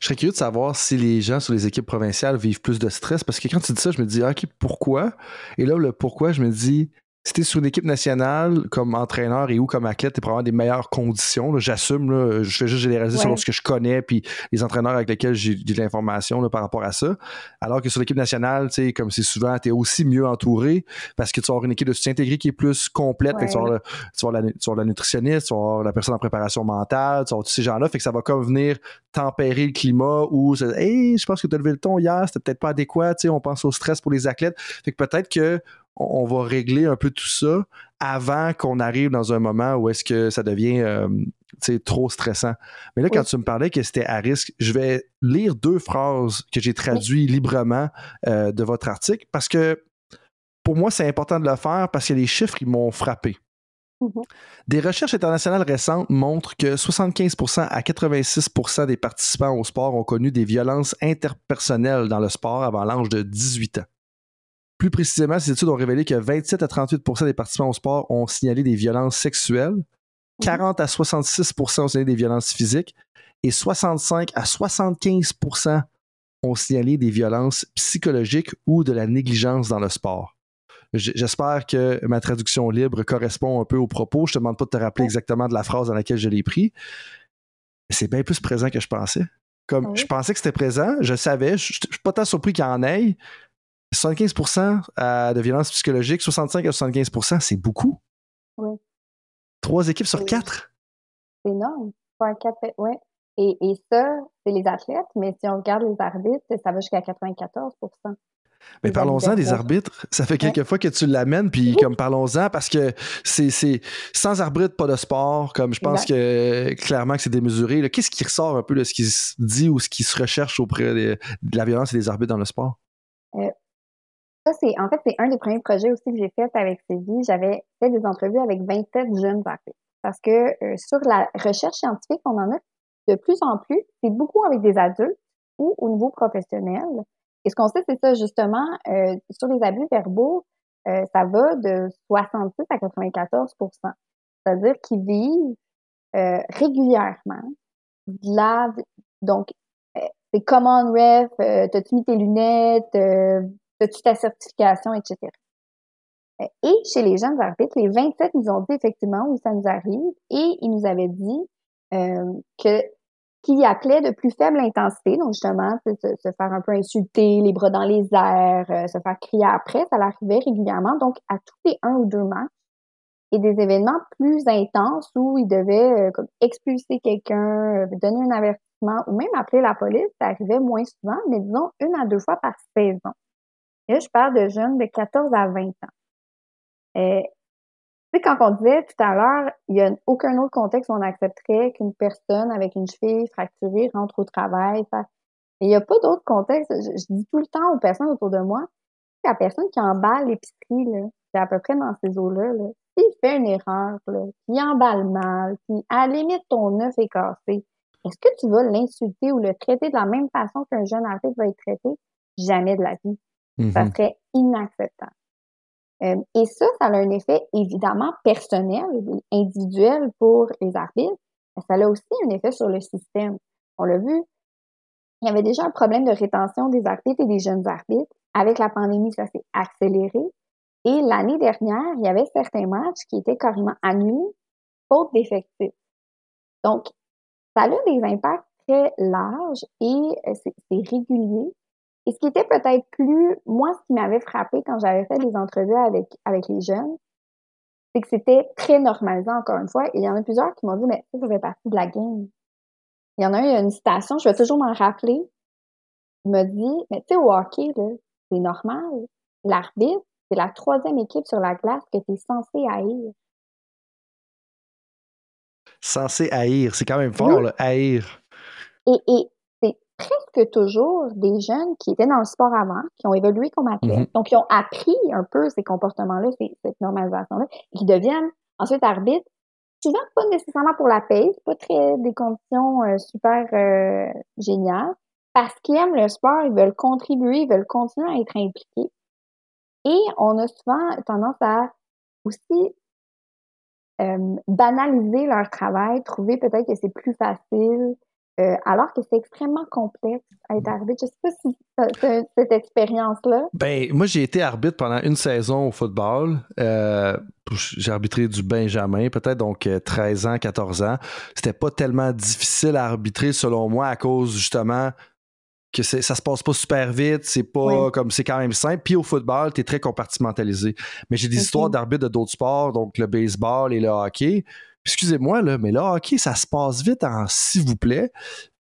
Je serais curieux de savoir si les gens sur les équipes provinciales vivent plus de stress parce que quand tu dis ça, je me dis, ah, OK, pourquoi? Et là, le pourquoi, je me dis, si tu es sur une équipe nationale comme entraîneur et ou comme athlète, tu es probablement des meilleures conditions. J'assume, je fais juste généraliser sur ce que je connais puis les entraîneurs avec lesquels j'ai de l'information par rapport à ça. Alors que sur l'équipe nationale, comme c'est souvent, tu es aussi mieux entouré parce que tu vas avoir une équipe de soutien intégré qui est plus complète. Tu, vas avoir, la, nutritionniste, tu vas avoir la personne en préparation mentale, tu vas avoir tous ces gens-là. Fait que ça va comme venir tempérer le climat ou Hey, je pense que tu as levé le ton hier, c'était peut-être pas adéquat. On pense au stress pour les athlètes. Fait que peut-être que on va régler un peu tout ça avant qu'on arrive dans un moment où est-ce que ça devient euh, trop stressant. Mais là, quand tu me parlais que c'était à risque, je vais lire deux phrases que j'ai traduites librement euh, de votre article parce que pour moi, c'est important de le faire parce que les chiffres, ils m'ont frappé. Mm-hmm. Des recherches internationales récentes montrent que 75% à 86% des participants au sport ont connu des violences interpersonnelles dans le sport avant l'âge de 18 ans. Plus précisément, ces études ont révélé que 27 à 38% des participants au sport ont signalé des violences sexuelles, 40 à 66% ont signalé des violences physiques et 65 à 75% ont signalé des violences psychologiques ou de la négligence dans le sport. J'espère que ma traduction libre correspond un peu au propos. Je te demande pas de te rappeler exactement de la phrase dans laquelle je l'ai pris. C'est bien plus présent que je pensais. Comme ah je pensais que c'était présent, je savais, je, ne suis pas tant surpris qu'il y en ait, 75% euh, de violence psychologique, 65 à 75% c'est beaucoup. Oui. Trois équipes sur quatre? C'est énorme. Oui. Et, et ça, c'est les athlètes, mais si on regarde les arbitres, ça va jusqu'à 94% mais parlons-en des arbitres. Ça fait quelques fois que tu l'amènes, puis comme parlons-en, parce que c'est sans arbitre, pas de sport. Comme je pense que clairement que c'est démesuré. Qu'est-ce qui ressort un peu de ce qui se dit ou ce qui se recherche auprès de, la violence et des arbitres dans le sport? Euh, ça, c'est, en fait, c'est un des premiers projets aussi que j'ai fait avec Sylvie. J'avais fait des entrevues avec 27 jeunes artistes. parce que euh, sur la recherche scientifique, on en a de plus en plus. C'est beaucoup avec des adultes ou au niveau professionnel. Et ce qu'on sait, c'est ça, justement, euh, sur les abus verbaux, euh, ça va de 66 à 94% C'est-à-dire qu'ils vivent euh, régulièrement de la... Donc, c'est common ref, t'as-tu mis tes lunettes, t'as-tu ta certification, etc. Et chez les jeunes arbitres, les 27 nous ont dit effectivement où ça nous arrive et ils nous avaient dit que qui appelait de plus faible intensité, donc justement, se, se, faire un peu insulter, les bras dans les airs, euh, se faire crier après, ça l'arrivait régulièrement, donc à tous les un ou deux matchs, et des événements plus intenses où il devait euh, expulser quelqu'un, euh, donner un avertissement ou même appeler la police, ça arrivait moins souvent, mais disons une à deux fois par saison. Là, je parle de jeunes de 14 à 20 ans quand on disait tout à l'heure, il n'y a aucun autre contexte où on accepterait qu'une personne avec une cheville fracturée rentre au travail. il n'y a pas d'autre contexte. Je, dis tout le temps aux personnes autour de moi, la personne qui emballe l'épicerie, c'est à peu près dans ces eaux-là, s'il fait une erreur, qui emballe mal, qui, à la limite, ton œuf est cassé, est-ce que tu vas l'insulter ou le traiter de la même façon qu'un jeune artiste va être traité? Jamais de la vie. Ça mm-hmm. serait inacceptable. Euh, et ça, ça a un effet évidemment personnel, individuel pour les arbitres, mais ça a aussi un effet sur le système. On l'a vu, il y avait déjà un problème de rétention des arbitres et des jeunes arbitres. Avec la pandémie, ça s'est accéléré. Et l'année dernière, il y avait certains matchs qui étaient carrément annulés faute d'effectifs. Donc, ça a des impacts très larges et euh, c'est régulier. Et ce qui était peut-être plus, moi, ce qui m'avait frappé quand j'avais fait des entrevues avec, avec les jeunes, c'est que c'était très normalisant, encore une fois. Et il y en a plusieurs qui m'ont dit, mais ça, ça fait partie de la game. Il y en a un, il y a une citation, je vais toujours m'en rappeler. Il m'a dit, mais tu sais, au hockey, c'est normal. L'arbitre, c'est la troisième équipe sur la glace que tu es censé haïr. Censé haïr, c'est quand même fort, le haïr. Et, et presque toujours des jeunes qui étaient dans le sport avant, qui ont évolué comme athlètes, mm-hmm. donc qui ont appris un peu ces comportements-là, cette normalisation-là, qui deviennent ensuite arbitres, souvent pas nécessairement pour la paix, pas très des conditions euh, super euh, géniales, parce qu'ils aiment le sport, ils veulent contribuer, ils veulent continuer à être impliqués. Et on a souvent tendance à aussi euh, banaliser leur travail, trouver peut-être que c'est plus facile, euh, alors que c'est extrêmement complexe à être arbitre. Je ne sais pas si cette expérience-là. Ben, moi, j'ai été arbitre pendant une saison au football. Euh, j'ai arbitré du Benjamin, peut-être, donc 13 euh, ans, 14 ans. C'était pas tellement difficile à arbitrer, selon moi, à cause justement que ça se passe pas super vite, c'est pas comme c'est quand même simple. Puis au football, tu es très compartimentalisé. Mais j'ai des histoires d'arbitre de d'autres sports, donc le baseball et le hockey excusez-moi, là, mais là, OK, ça se passe vite en s'il vous plaît.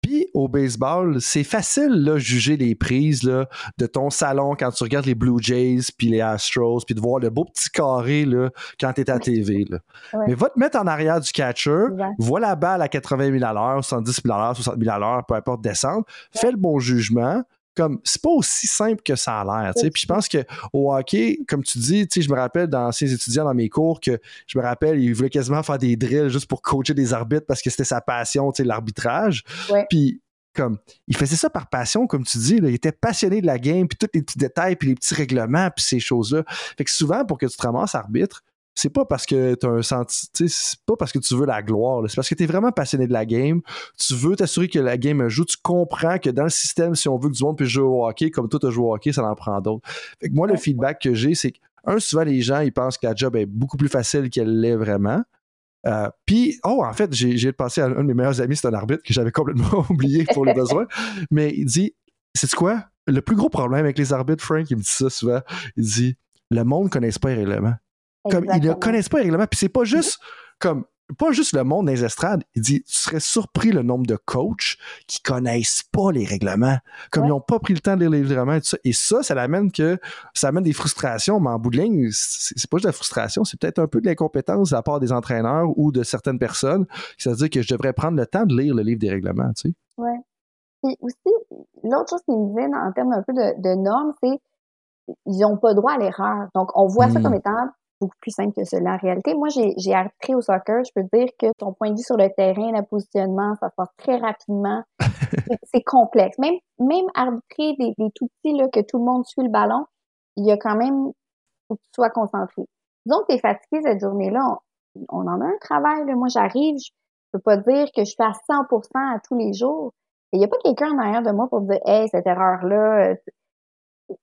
Puis au baseball, c'est facile là juger les prises là, de ton salon quand tu regardes les Blue Jays puis les Astros puis de voir le beau petit carré là, quand tu es à TV. Là. Mais va te mettre en arrière du catcher, vois la balle à 80 000 à l'heure, 70 000 à l'heure, 60 000 à l'heure, peu importe descendre, fais le bon jugement, comme c'est pas aussi simple que ça a l'air. Puis je pense que au hockey, comme tu dis, je me rappelle d'anciens étudiants dans mes cours que je me rappelle, ils voulaient quasiment faire des drills juste pour coacher des arbitres parce que c'était sa passion, l'arbitrage. Puis comme il faisait ça par passion, comme tu dis, il était passionné de la game, puis tous les petits détails, puis les petits règlements, puis ces choses-là. Fait que souvent, pour que tu te ramasses arbitre, c'est pas parce que tu un senti, c'est pas parce que tu veux la gloire, c'est parce que tu es vraiment passionné de la game. Tu veux t'assurer que la game joue. Tu comprends que dans le système, si on veut que du monde puisse jouer au hockey, comme toi, tu as joué au hockey, ça en prend d'autres. Fait que moi, le feedback que j'ai, c'est que, un, souvent, les gens, ils pensent que la job est beaucoup plus facile qu'elle l'est vraiment. Euh, puis, oh, en fait, j'ai passé à un de mes meilleurs amis, c'est un arbitre que j'avais complètement oublié pour les besoins. Mais il dit, c'est quoi? Le plus gros problème avec les arbitres, Frank, il me dit ça souvent. Il dit, le monde ne connaît pas les règlements. Comme ils ne connaissent pas les règlements. Puis c'est pas juste comme pas juste le monde des estrades. Il dit Tu serais surpris le nombre de coachs qui connaissent pas les règlements. Comme ils n'ont pas pris le temps de lire les règlements et tout ça. Et ça, ça amène que ça amène des frustrations, mais en bout de ligne, c'est pas juste de la frustration, c'est peut-être un peu de l'incompétence de la part des entraîneurs ou de certaines personnes. C'est-à-dire que je devrais prendre le temps de lire le livre des règlements, tu sais. Ouais. Et aussi, l'autre chose qui me vient en termes un peu de, normes, c'est ils n'ont pas droit à l'erreur. Donc, on voit ça comme hmm. étant beaucoup plus simple que cela en réalité. Moi, j'ai arbitré au soccer. Je peux dire que ton point de vue sur le terrain, le positionnement, ça se passe très rapidement. c'est complexe. Même, même arbitrer des, des tout petits, là, que tout le monde suit le ballon, il y a quand même, faut que tu sois concentré. Disons que tu es fatigué cette journée-là, on, en a un travail. Là. Moi, j'arrive, je peux pas dire que je suis à 100% à tous les jours. Il n'y a pas quelqu'un en arrière de moi pour dire, hey, cette erreur-là,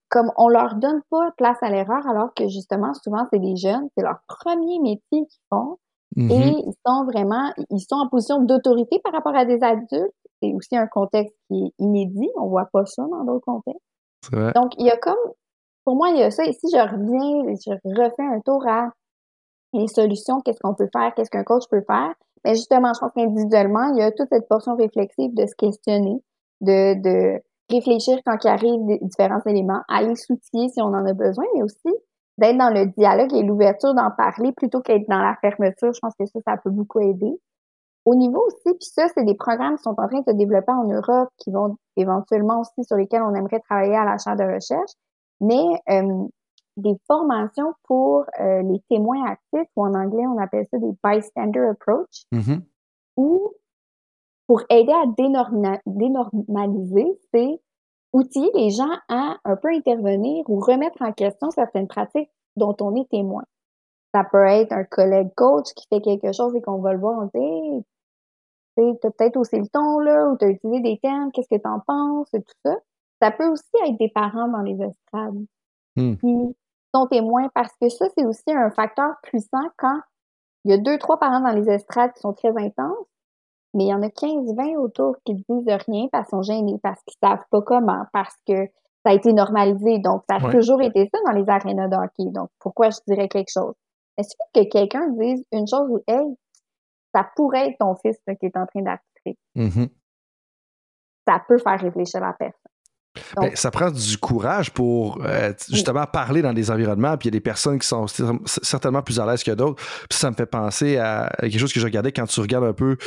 comme on leur donne pas place à l'erreur, alors que justement, souvent, c'est des jeunes, c'est leur premier métier qu'ils font. Et mm-hmm. ils sont vraiment, ils sont en position d'autorité par rapport à des adultes. C'est aussi un contexte qui est inédit. On voit pas ça dans d'autres contextes. Donc, il y a comme, pour moi, il y a ça. Et si je reviens, je refais un tour à les solutions, qu'est-ce qu'on peut faire, qu'est-ce qu'un coach peut faire. Mais justement, je pense qu'individuellement, il y a toute cette portion réflexive de se questionner, de, de réfléchir quand il arrive différents éléments, aller s'outiller si on en a besoin, mais aussi d'être dans le dialogue et l'ouverture d'en parler plutôt qu'être dans la fermeture. Je pense que ça, ça peut beaucoup aider. Au niveau aussi, puis ça, c'est des programmes qui sont en train de se développer en Europe, qui vont éventuellement aussi sur lesquels on aimerait travailler à la chaire de recherche. Mais euh, des formations pour euh, les témoins actifs, ou en anglais, on appelle ça des bystander approach, mm-hmm. ou pour aider à dénormaliser, c'est outiller les gens à un peu intervenir ou remettre en question certaines pratiques dont on est témoin. Ça peut être un collègue coach qui fait quelque chose et qu'on va le voir, on dit hey, t'as peut-être aussi le ton là, ou t'as utilisé des termes, qu'est-ce que t'en penses, et tout ça. Ça peut aussi être des parents dans les estrades. Hmm sont témoins parce que ça, c'est aussi un facteur puissant quand il y a deux, trois parents dans les estrades qui sont très intenses, mais il y en a 15, 20 autour qui ne disent rien parce qu'ils sont gênés, parce qu'ils savent pas comment, parce que ça a été normalisé. Donc, ça a toujours été ça dans les arénas de hockey. Donc, pourquoi je dirais quelque chose? Est-ce que quelqu'un dise une chose où, hey, ça pourrait être ton fils qui est en train d'arbitrer? Mm-hmm. Ça peut faire réfléchir la personne. Ben, ça prend du courage pour euh, justement parler dans des environnements, puis il y a des personnes qui sont certainement plus à l'aise que d'autres. Puis ça me fait penser à quelque chose que je regardais quand tu regardes un peu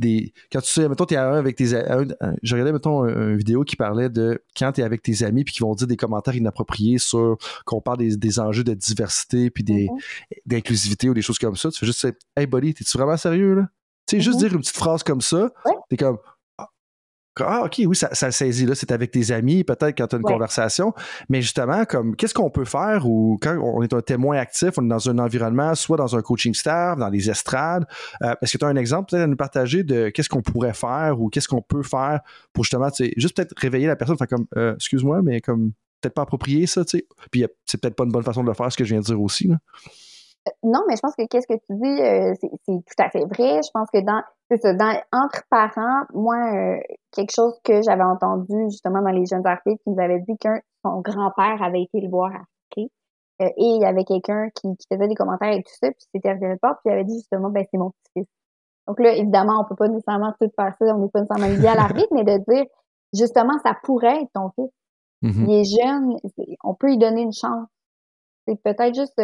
des. Quand tu sais, mettons, tu es avec tes. je regardais, mettons, une vidéo qui parlait de quand tu es avec tes amis, puis qui vont dire des commentaires inappropriés sur qu'on parle des, enjeux de diversité, puis des, mm-hmm. d'inclusivité ou des choses comme ça. Tu fais juste, hey, buddy, t'es-tu vraiment sérieux, là? Tu sais, juste mm-hmm. dire une petite phrase comme ça, t'es comme, ah, OK, oui, ça, ça saisit. Là, c'est avec tes amis, peut-être quand tu as une conversation. Mais justement, comme qu'est-ce qu'on peut faire ou quand on est un témoin actif, on est dans un environnement, soit dans un coaching staff, dans les estrades. Euh, est-ce que tu as un exemple peut-être à nous partager de qu'est-ce qu'on pourrait faire ou qu'est-ce qu'on peut faire pour justement, juste peut-être réveiller la personne, faire comme euh, excuse-moi, mais comme peut-être pas approprié ça, tu sais. Puis c'est peut-être pas une bonne façon de le faire, ce que je viens de dire aussi. Là. Non, mais je pense que qu'est-ce que tu dis, euh, c'est tout à fait vrai. Je pense que dans, c'est ça, dans, entre parents, moi, euh, quelque chose que j'avais entendu justement dans les jeunes artistes qui nous avait dit qu'un son grand-père avait été le voir à euh, et il y avait quelqu'un qui, faisait des commentaires et tout ça, puis c'était revenu pas, puis il avait dit justement, ben c'est mon petit-fils. Donc là, évidemment, on peut pas nécessairement tout faire ça, on n'est pas nécessairement lié à l'arbitre, mais de dire, justement, ça pourrait être ton fils. Mm-hmm. Il est jeune, on peut lui donner une chance. C'est peut-être juste,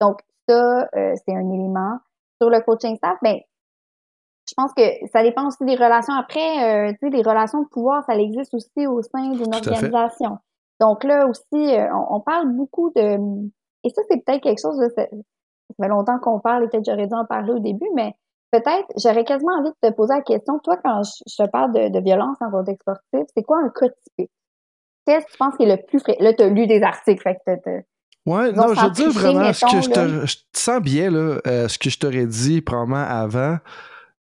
donc ça, euh, c'est un élément. Sur le coaching staff, ben, je pense que ça dépend aussi des relations. Après, euh, tu sais, les relations de pouvoir, ça existe aussi au sein d'une organisation. Donc là aussi, euh, on, parle beaucoup de... Et ça, c'est peut-être quelque chose de... Ça fait longtemps qu'on parle et peut-être j'aurais dû en parler au début, mais peut-être, j'aurais quasiment envie de te poser la question, toi, quand je, te parle de, violence en contexte sportif, c'est quoi un cas typique? Qu'est-ce que tu penses qui est le plus frais? Là, tu as lu des articles, fait que Ouais, non, je veux dire vraiment ce que je te, je sens bien, là, euh, ce que je t'aurais dit probablement avant.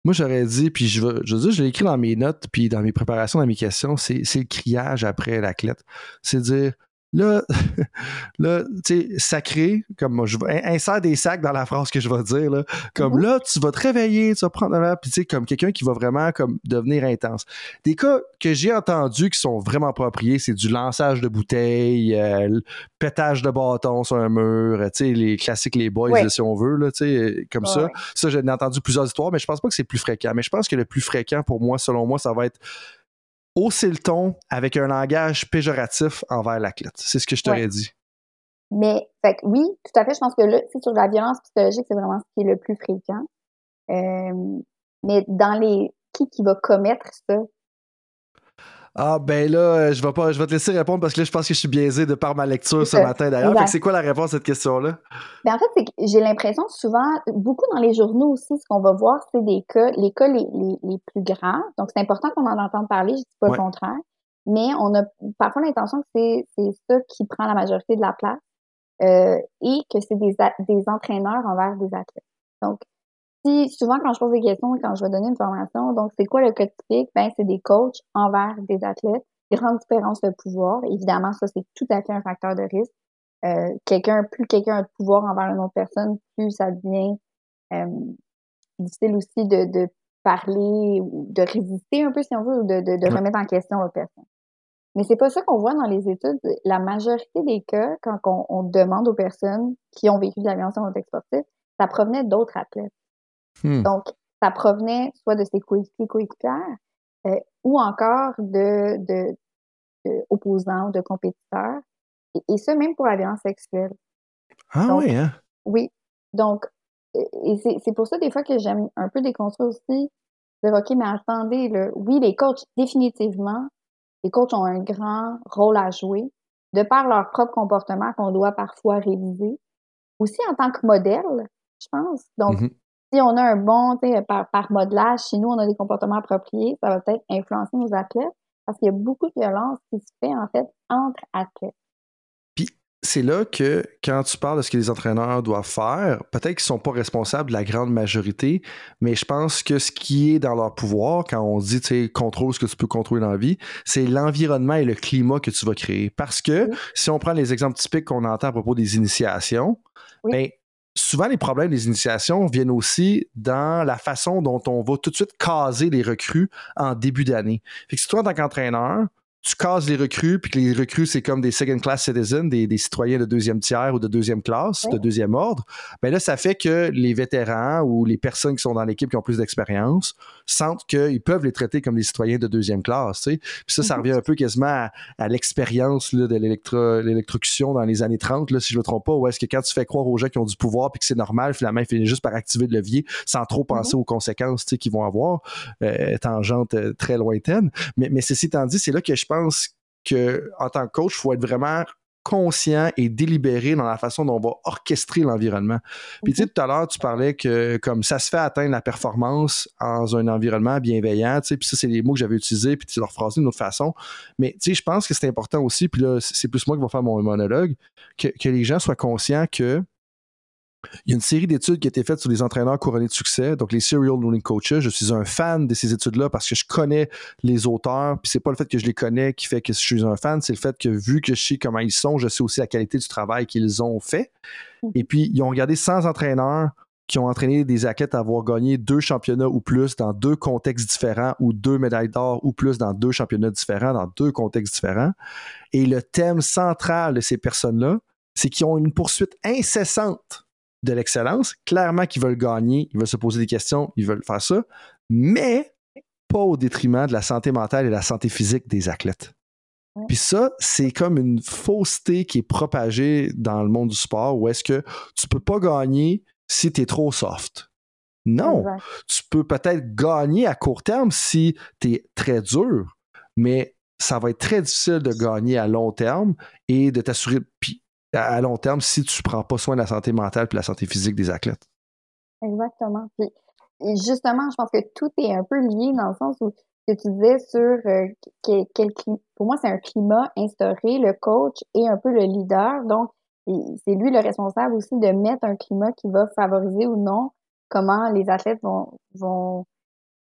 Moi, j'aurais dit, puis je veux, je veux dire, je l'ai écrit dans mes notes, puis dans mes préparations, dans mes questions, c'est le criage après la clette. C'est dire, Là, là tu sais, sacré, comme moi, je insère des sacs dans la phrase que je vais dire, là. Comme mhm. là, tu vas te réveiller, tu vas prendre la puis tu sais, comme quelqu'un qui va vraiment comme devenir intense. Des cas que j'ai entendus qui sont vraiment appropriés, c'est du lançage de bouteilles, euh, pétage de bâton sur un mur, tu sais, les classiques, les boys, si on veut, là, tu sais, comme ça. Ça, j'ai entendu plusieurs histoires, mais je pense pas que c'est plus fréquent. Mais je pense que le plus fréquent pour moi, selon moi, ça va être hausser le ton avec un langage péjoratif envers l'athlète. C'est ce que je t'aurais dit. Mais, fait oui, tout à fait. Je pense que là, sur la violence psychologique, c'est vraiment ce qui est le plus fréquent. Euh, mais dans les. Qui qui va commettre ça? Ah ben là, je vais pas, je vais te laisser répondre parce que là, je pense que je suis biaisé de par ma lecture ce matin d'ailleurs. c'est quoi la réponse à cette question-là? Ben en fait, c'est que j'ai l'impression souvent, beaucoup dans les journaux aussi, ce qu'on va voir, c'est des cas, les cas les, les, plus grands. Donc, c'est important qu'on en entende parler, je dis pas le contraire. Mais on a parfois l'intention que c'est, c'est ça qui prend la majorité de la place euh, et que c'est des, des entraîneurs envers des athlètes. Donc, si souvent quand je pose des questions, quand je vais donner une formation, donc c'est quoi le cas typique? Ben, c'est des coachs envers des athlètes, grande différence de pouvoir. Évidemment, ça, c'est tout à fait un facteur de risque. Euh, quelqu'un, plus quelqu'un a de pouvoir envers une autre personne, plus ça devient euh, difficile aussi de, de parler ou de résister un peu, si on veut, ou de, de, de remettre en question la personne. Mais c'est pas ça qu'on voit dans les études. La majorité des cas, quand on, on demande aux personnes qui ont vécu de la violence en contexte sportif, ça provenait d'autres athlètes. Hmm. Donc, ça provenait soit de ses coéquipiers, coéquipières, euh, ou encore de, de, de, opposants, de compétiteurs. Et, et, ça, même pour la violence sexuelle. Ah oui, hein? Oui. Donc, et c'est pour ça, des fois, que j'aime un peu déconstruire aussi, dire, OK, mais attendez, là, oui, les coachs, définitivement, les coachs ont un grand rôle à jouer, de par leur propre comportement qu'on doit parfois réviser. Aussi en tant que modèle, je pense. Donc, mm-hmm si on a un bon, par, par modelage, chez nous, on a des comportements appropriés, ça va peut-être influencer nos athlètes parce qu'il y a beaucoup de violence qui se fait, en fait, entre athlètes. Puis, c'est là que quand tu parles de ce que les entraîneurs doivent faire, peut-être qu'ils ne sont pas responsables de la grande majorité, mais je pense que ce qui est dans leur pouvoir, quand on dit, tu sais, contrôle ce que tu peux contrôler dans la vie, c'est l'environnement et le climat que tu vas créer. Parce que si on prend les exemples typiques qu'on entend à propos des initiations, ben, souvent, les problèmes des initiations viennent aussi dans la façon dont on va tout de suite caser les recrues en début d'année. Fait que si toi, en tant qu'entraîneur, tu cases les recrues, puis que les recrues, c'est comme des second class citizens, des, citoyens de deuxième tiers ou de deuxième classe, de deuxième ordre, ben là, ça fait que les vétérans ou les personnes qui sont dans l'équipe qui ont plus d'expérience sentent qu'ils peuvent les traiter comme des citoyens de deuxième classe. Tu sais. Puis ça, ça mhm. revient un peu quasiment à, l'expérience de l'électrocution dans les années 30, là, si je ne me trompe pas, où est-ce que quand tu fais croire aux gens qui ont du pouvoir puis que c'est normal, finalement, ils finissent juste par activer le levier sans trop penser mhm. aux conséquences qu'ils vont avoir, euh, tangente euh, très lointaine. Mais, mais ceci étant dit, c'est là que je pense pense que en tant que coach, il faut être vraiment conscient et délibéré dans la façon dont on va orchestrer l'environnement. Puis tu sais, mhm. tout à l'heure, tu parlais que comme ça se fait atteindre la performance dans un environnement bienveillant, tu sais, puis ça, c'est les mots que j'avais utilisés, puis tu leur phrasé d'une autre façon. Mais tu sais, je pense que c'est important aussi, puis là, c'est plus moi qui vais faire mon monologue, que, que les gens soient conscients que il y a une série d'études qui a été faites sur les entraîneurs couronnés de succès, donc les serial learning coaches. Je suis un fan de ces études-là parce que je connais les auteurs, puis c'est pas le fait que je les connais qui fait que je suis un fan, c'est le fait que vu que je sais comment ils sont, je sais aussi la qualité du travail qu'ils ont fait. Et puis, ils ont regardé 100 entraîneurs qui ont entraîné des athlètes à avoir gagné deux championnats ou plus dans deux contextes différents ou deux médailles d'or ou plus dans deux championnats différents, dans deux contextes différents. Et le thème central de ces personnes-là, c'est qu'ils ont une poursuite incessante de l'excellence. Clairement qu'ils veulent gagner, ils veulent se poser des questions, ils veulent faire ça, mais pas au détriment de la santé mentale et de la santé physique des athlètes. Puis ça, c'est comme une fausseté qui est propagée dans le monde du sport où est-ce que tu peux pas gagner si tu es trop soft. Non, tu peux peut-être gagner à court terme si tu es très dur, mais ça va être très difficile de gagner à long terme et de t'assurer. Puis à long terme si tu ne prends pas soin de la santé mentale et la santé physique des athlètes. Exactement. Puis, justement, je pense que tout est un peu lié dans le sens où que tu disais sur euh, quel, pour moi, c'est un climat instauré, le coach est un peu le leader. Donc, c'est lui le responsable aussi de mettre un climat qui va favoriser ou non comment les athlètes vont, vont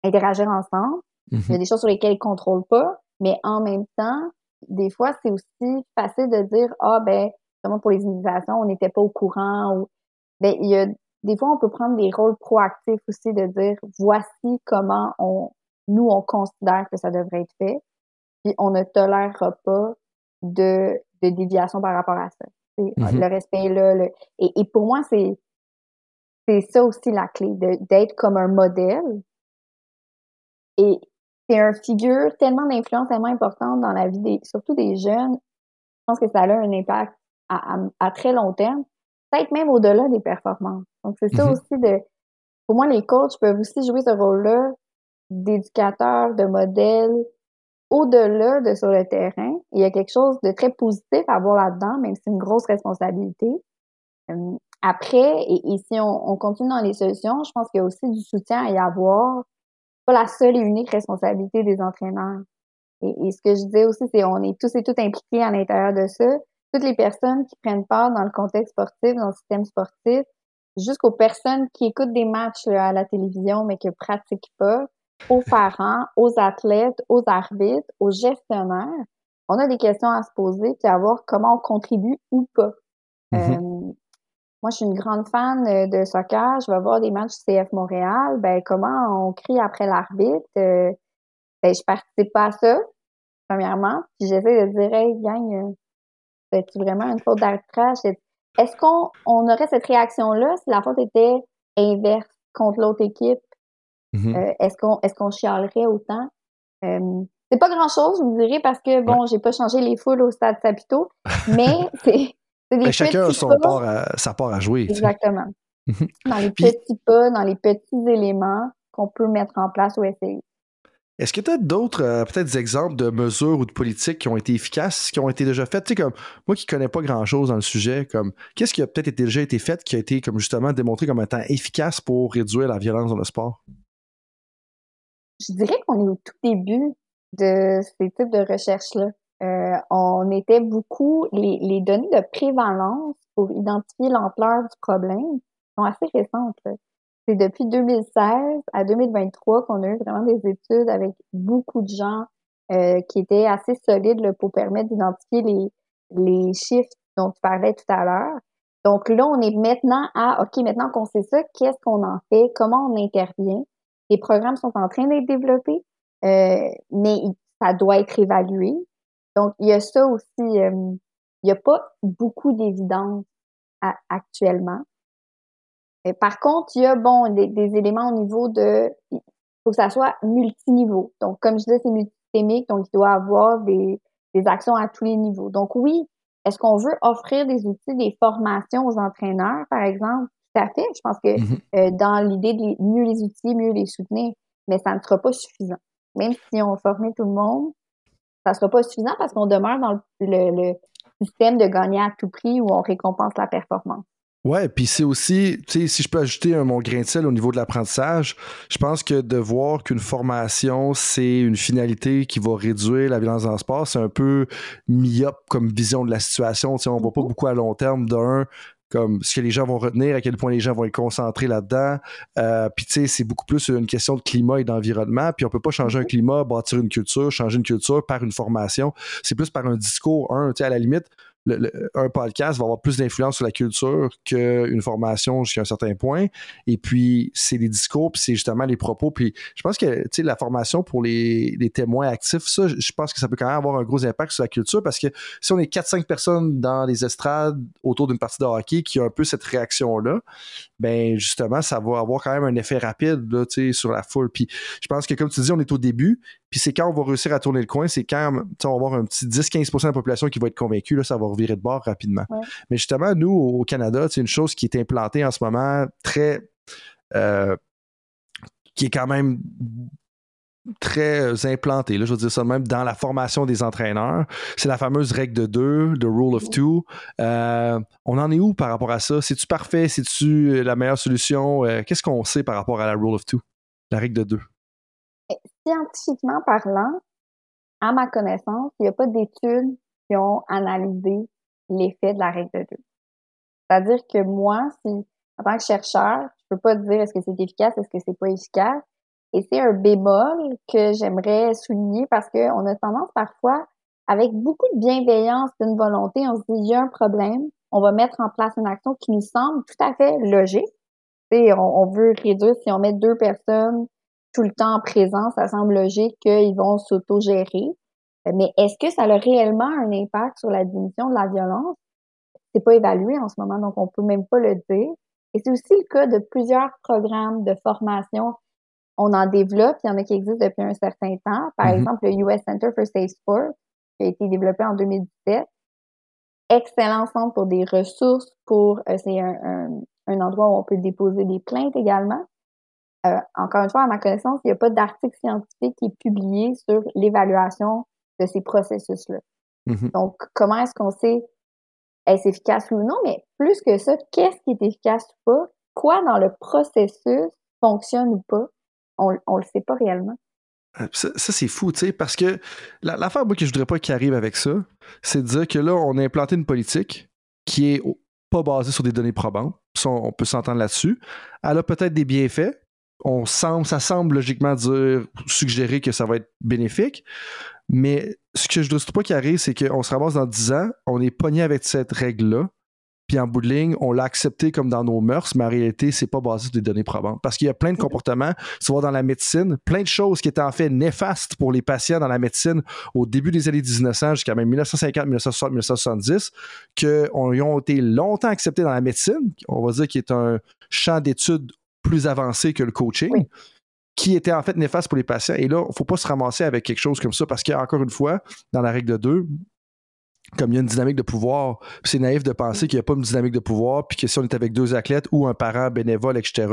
interagir ensemble. Il y a mm-hmm. des choses sur lesquelles ils ne contrôlent pas, mais en même temps, des fois, c'est aussi facile de dire Ah, ben, pour les initiations, on n'était pas au courant. Ou, ben, il y a, des fois, on peut prendre des rôles proactifs aussi de dire voici comment on, nous, on considère que ça devrait être fait. Puis on ne tolérera pas de, de déviation par rapport à ça. Mm-hmm. Le respect est là. et, et, pour moi, c'est c'est ça aussi la clé, d'être comme un modèle. Et c'est une figure tellement d'influence, tellement importante dans la vie des, surtout des jeunes. Je pense que ça a un impact à, très long terme, peut-être même au-delà des performances. Donc, c'est ça mm-hmm. aussi de. Pour moi, les coachs peuvent aussi jouer ce rôle-là d'éducateur, de modèle, au-delà de sur le terrain, il y a quelque chose de très positif à voir là-dedans, même si c'est une grosse responsabilité. Euh, après, et, si on, continue dans les solutions, je pense qu'il y a aussi du soutien à y avoir. Pas la seule et unique responsabilité des entraîneurs. Et, ce que je disais aussi, c'est on est tous et toutes impliqués à l'intérieur de ça. Toutes les personnes qui prennent part dans le contexte sportif, dans le système sportif, jusqu'aux personnes qui écoutent des matchs à la télévision mais qui ne pratiquent pas, aux parents, aux athlètes, aux arbitres, aux gestionnaires. On a des questions à se poser puis à voir comment on contribue ou pas. Mm-hmm. Euh, moi, je suis une grande fan euh, de soccer. Je vais voir des matchs CF Montréal. Ben, comment on crie après l'arbitre? Euh, ben, je participe pas à ça, premièrement. Puis j'essaie de dire, hey, gang, c'est vraiment une faute d'arbitrage? Est-ce qu'on on aurait cette réaction-là si la faute était inverse contre l'autre équipe? Mm-hmm. Euh, est-ce qu'on est-ce qu'on chialerait autant? Euh, c'est pas grand chose, je vous dirais, parce que bon, j'ai pas changé les foules au stade Saputo, mais c'est des ben, chacun a son part à, sa part à jouer. Exactement. Mm-hmm. Dans les petits pas, dans les petits éléments qu'on peut mettre en place ou essayer. Est-ce que tu as d'autres, euh, peut-être exemples de mesures ou de politiques qui ont été efficaces, qui ont été déjà faites? Tu sais, comme moi qui connais pas grand-chose dans le sujet, comme qu'est-ce qui a peut-être déjà été fait, qui a été comme justement démontré comme étant efficace pour réduire la violence dans le sport? Je dirais qu'on est au tout début de ces types de recherches-là. Euh, on était beaucoup, les, données de prévalence pour identifier l'ampleur du problème sont assez récentes. C'est depuis 2016 à 2023 qu'on a eu vraiment des études avec beaucoup de gens euh, qui étaient assez solides pour permettre d'identifier les, les chiffres dont tu parlais tout à l'heure. Donc là, on est maintenant à, OK, maintenant qu'on sait ça, qu'est-ce qu'on en fait? Comment on intervient? Les programmes sont en train d'être développés, euh, mais ça doit être évalué. Donc, il y a ça aussi. Euh, il n'y a pas beaucoup d'évidence actuellement. Par contre, il y a bon des, éléments au niveau de. Il faut que ça soit multiniveau. Donc, comme je disais, c'est multisystémique, donc il doit avoir des, des actions à tous les niveaux. Donc, oui, est-ce qu'on veut offrir des outils, des formations aux entraîneurs, par exemple? Tout à fait. Je pense que mm-hmm. euh, dans l'idée de mieux les outils, mieux les soutenir, mais ça ne sera pas suffisant. Même si on formait tout le monde, ça ne sera pas suffisant parce qu'on demeure dans le, système de gagner à tout prix où on récompense la performance. Ouais, puis c'est aussi, tu sais, si je peux ajouter mon grain de sel au niveau de l'apprentissage, je pense que de voir qu'une formation, c'est une finalité qui va réduire la violence dans le sport, c'est un peu myope comme vision de la situation. Tu sais, on ne va pas beaucoup à long terme d'un comme ce que les gens vont retenir, à quel point les gens vont être concentrés là-dedans. Euh, puis tu sais, c'est beaucoup plus une question de climat et d'environnement. Puis on peut pas changer un climat, bâtir une culture, changer une culture par une formation. C'est plus par un discours, un, tu sais, à la limite, un podcast va avoir plus d'influence sur la culture qu'une formation jusqu'à un certain point. Et puis, c'est les discours, puis c'est justement les propos. Puis, je pense que la formation pour les, témoins actifs, ça, je pense que ça peut quand même avoir un gros impact sur la culture parce que si on est 4-5 personnes dans les estrades autour d'une partie de hockey qui a un peu cette réaction-là, ben justement, ça va avoir quand même un effet rapide là, sur la foule. Puis, je pense que, comme tu dis, on est au début, puis c'est quand on va réussir à tourner le coin, c'est quand on va avoir un petit 10-15% de la population qui va être convaincue, là, ça va revirer de bord rapidement. Mais justement, nous, au Canada, c'est une chose qui est implantée en ce moment très. Euh, qui est quand même très implantée, là, je veux dire ça même, dans la formation des entraîneurs. C'est la fameuse règle de deux, the rule of two. Euh, on en est où par rapport à ça? C'est-tu parfait? C'est-tu la meilleure solution? Euh, qu'est-ce qu'on sait par rapport à la rule of two, la règle de deux? Scientifiquement parlant, à ma connaissance, il n'y a pas d'études qui ont analysé l'effet de la règle de deux. C'est-à-dire que moi, en tant que chercheur, je peux pas dire est-ce que c'est efficace, est-ce que c'est pas efficace. Et c'est un bémol que j'aimerais souligner parce qu'on a tendance parfois, avec beaucoup de bienveillance, d'une volonté, on se dit, il y a un problème, on va mettre en place une action qui nous semble tout à fait logique. On, on veut réduire, si on met deux personnes tout le temps présent, ça semble logique qu'ils vont s'autogérer. Mais est-ce que ça a réellement un impact sur la diminution de la violence? C'est pas évalué en ce moment, donc on peut même pas le dire. Et c'est aussi le cas de plusieurs programmes de formation. On en développe, il y en a qui existent depuis un certain temps. Par mm-hmm. exemple, le US Center for Safe Sport, qui a été développé en 2017. Excellent centre pour des ressources, pour euh, c'est un, un, endroit où on peut déposer des plaintes également. Euh, encore une fois, à ma connaissance, il n'y a pas d'article scientifique qui est publié sur l'évaluation de ces processus-là. Mhm. Donc, comment est-ce qu'on sait est-ce efficace ou non? Mais plus que ça, qu'est-ce qui est efficace ou pas? Quoi dans le processus fonctionne ou pas? On ne le sait pas réellement. Euh, Ça, ça, c'est fou, tu sais, parce que la- l'affaire, que je voudrais pas qu'il arrive avec ça, c'est de dire que là, on a implanté une politique qui est pas basée sur des données probantes. Ça, on on peut s'entendre là-dessus. Elle a peut-être des bienfaits. On semble, ça semble logiquement dire, suggérer que ça va être bénéfique. Mais ce que je ne surtout pas qu'il arrive, c'est qu'on se ramasse dans 10 ans, on est pogné avec cette règle-là. Puis en bout de ligne, on l'a accepté comme dans nos mœurs, mais en réalité, c'est pas basé sur des données probantes. Parce qu'il y a plein de comportements, tu vois, dans la médecine, plein de choses qui étaient en fait néfastes pour les patients dans la médecine au début des années 1900 jusqu'à même 1950, 1960, 1970, qui ont été longtemps acceptés dans la médecine, on va dire qui est un champ d'études plus avancé que le coaching. Oui. qui était en fait néfaste pour les patients. Et là, il ne faut pas se ramasser avec quelque chose comme ça parce qu'encore une fois, dans la règle de deux, comme il y a une dynamique de pouvoir, c'est naïf de penser qu'il n'y a pas une dynamique de pouvoir, puis que si on est avec deux athlètes ou un parent bénévole, etc.,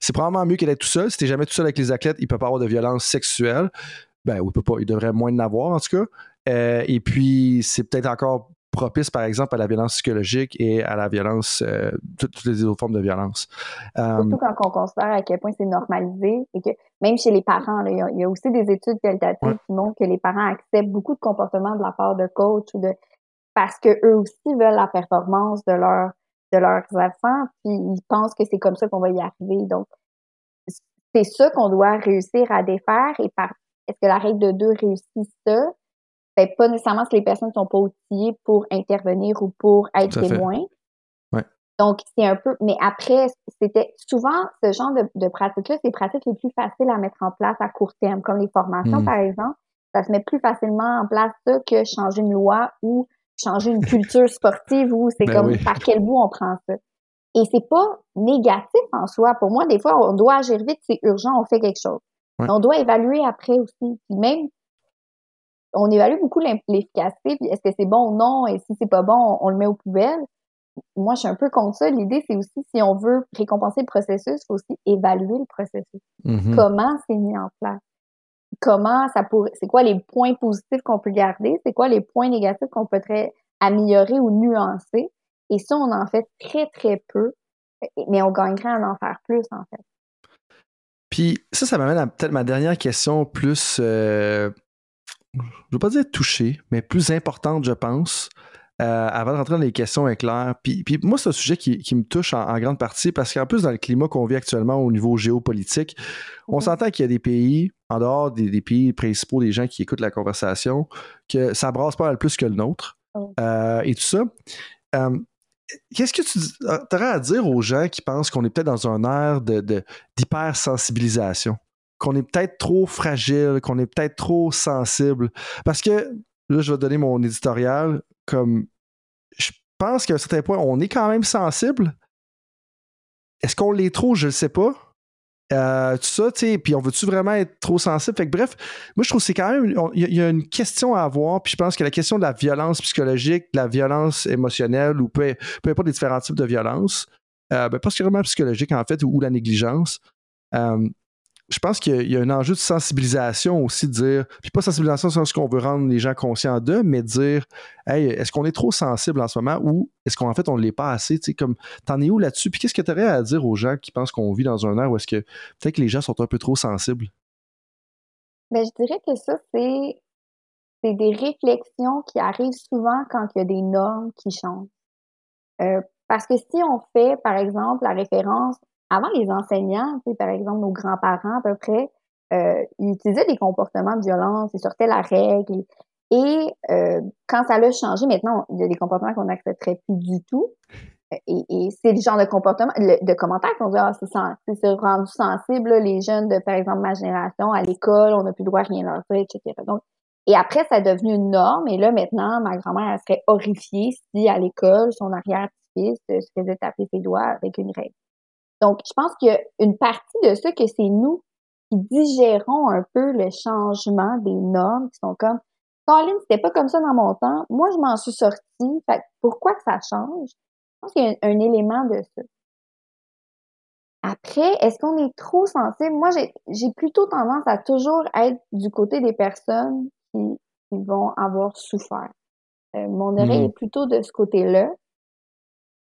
c'est probablement mieux qu'elle est tout seul. Si tu jamais tout seul avec les athlètes, il ne peut pas avoir de violence sexuelle. Ben, il peut pas, il devrait moins en avoir, en tout cas. Euh, et puis, c'est peut-être encore propice, par exemple, à la violence psychologique et à la violence, euh, toutes, toutes les autres formes de violence. Euh, Surtout quand on considère à quel point c'est normalisé et que même chez les parents, il, y a, il y a aussi des études qualitatives Ouais. qui montrent que les parents acceptent beaucoup de comportements de la part de coach ou de parce que eux aussi veulent la performance de leur de leurs enfants, puis ils pensent que c'est comme ça qu'on va y arriver. Donc, c'est ça qu'on doit réussir à défaire et par est-ce que la règle de deux réussit ça? Ben, pas nécessairement si les personnes ne sont pas outillées pour intervenir ou pour être témoins. Ouais. Donc, c'est un peu, mais après, c'était souvent ce genre de, de pratiques-là, c'est les pratiques les plus faciles à mettre en place à court terme, comme les formations, Mm. par exemple. Ça se met plus facilement en place ça que changer une loi ou changer une culture sportive où c'est Ben comme oui. par quel bout on prend ça. Et c'est pas négatif en soi. Pour moi, des fois, on doit agir vite, c'est urgent, on fait quelque chose. Ouais. On doit évaluer après aussi. Puis même, on évalue beaucoup l'efficacité, puis est-ce que c'est bon ou non, et si c'est pas bon, on, on le met aux poubelles. Moi, je suis un peu contre ça. L'idée, c'est aussi, si on veut récompenser le processus, il faut aussi évaluer le processus. mhm. Comment c'est mis en place? Comment ça pourrait, c'est quoi les points positifs qu'on peut garder? C'est quoi les points négatifs qu'on peut améliorer ou nuancer? Et ça, on en fait très, très peu, mais on gagnerait à en faire plus, en fait. Puis ça, ça m'amène à peut-être ma dernière question plus, euh, je ne veux pas dire touchée, mais plus importante, je pense, euh, avant de rentrer dans les questions éclairs. Puis, puis moi, c'est un sujet qui, qui me touche en, en grande partie parce qu'en plus, dans le climat qu'on vit actuellement au niveau géopolitique, on Mhm. s'entend qu'il y a des pays, en dehors des, des pays principaux des gens qui écoutent la conversation, que ça brasse pas mal plus que le nôtre euh, et tout ça. Euh, Qu'est-ce que tu aurais à dire aux gens qui pensent qu'on est peut-être dans un air de, de- d'hypersensibilisation, qu'on est peut-être trop fragile, qu'on est peut-être trop sensible? Parce que, là, je vais donner mon éditorial, comme je pense qu'à un certain point, on est quand même sensible. Est-ce qu'on l'est trop? Je ne sais pas. Euh, tout ça, tu sais, puis on veut-tu vraiment être trop sensible? Fait que bref, moi je trouve que c'est quand même, il y, a- une question à avoir, puis je pense que la question de la violence psychologique, de la violence émotionnelle, ou peu, peu importe les différents types de violence, euh, ben, pas seulement psychologique en fait, ou, ou la négligence, euh, je pense qu'il y a- un enjeu de sensibilisation aussi, de dire, puis pas sensibilisation sur ce qu'on veut rendre les gens conscients d'eux, mais dire, hey, est-ce qu'on est trop sensible en ce moment ou est-ce qu'en fait on ne l'est pas assez, tu sais, comme, t'en es où là-dessus? Puis qu'est-ce que tu aurais à dire aux gens qui pensent qu'on vit dans un air où est-ce que peut-être que les gens sont un peu trop sensibles? Ben, je dirais que ça, c'est, c'est des réflexions qui arrivent souvent quand il y a des normes qui changent. Euh, parce que si on fait, par exemple, la référence, avant les enseignants, par exemple, nos grands-parents à peu près, euh, ils utilisaient des comportements de violence, ils sortaient la règle. Et euh, quand ça a changé, maintenant, il y a des comportements qu'on n'accepterait plus du tout. Et, et c'est le genre de comportement, de commentaires qu'on dit, ah, c'est c'est rendu sensible, là, les jeunes de, par exemple, ma génération, à l'école, on n'a plus le droit à rien leur dire, etc. Donc, et après, ça est devenu une norme. Et là, maintenant, ma grand-mère, elle serait horrifiée si, à l'école, son arrière-petit-fils euh, se faisait taper ses doigts avec une règle. Donc, je pense qu'il y a une partie de ça que c'est nous qui digérons un peu le changement des normes, qui sont comme, Colin, c'était pas comme ça dans mon temps. Moi, je m'en suis sortie. Fait que pourquoi que ça change? Je pense qu'il y a un, un élément de ça. Après, est-ce qu'on est trop sensible? Moi, j'ai plutôt tendance à toujours être du côté des personnes qui, vont avoir souffert. Euh, mon oreille mmh. est plutôt de ce côté-là.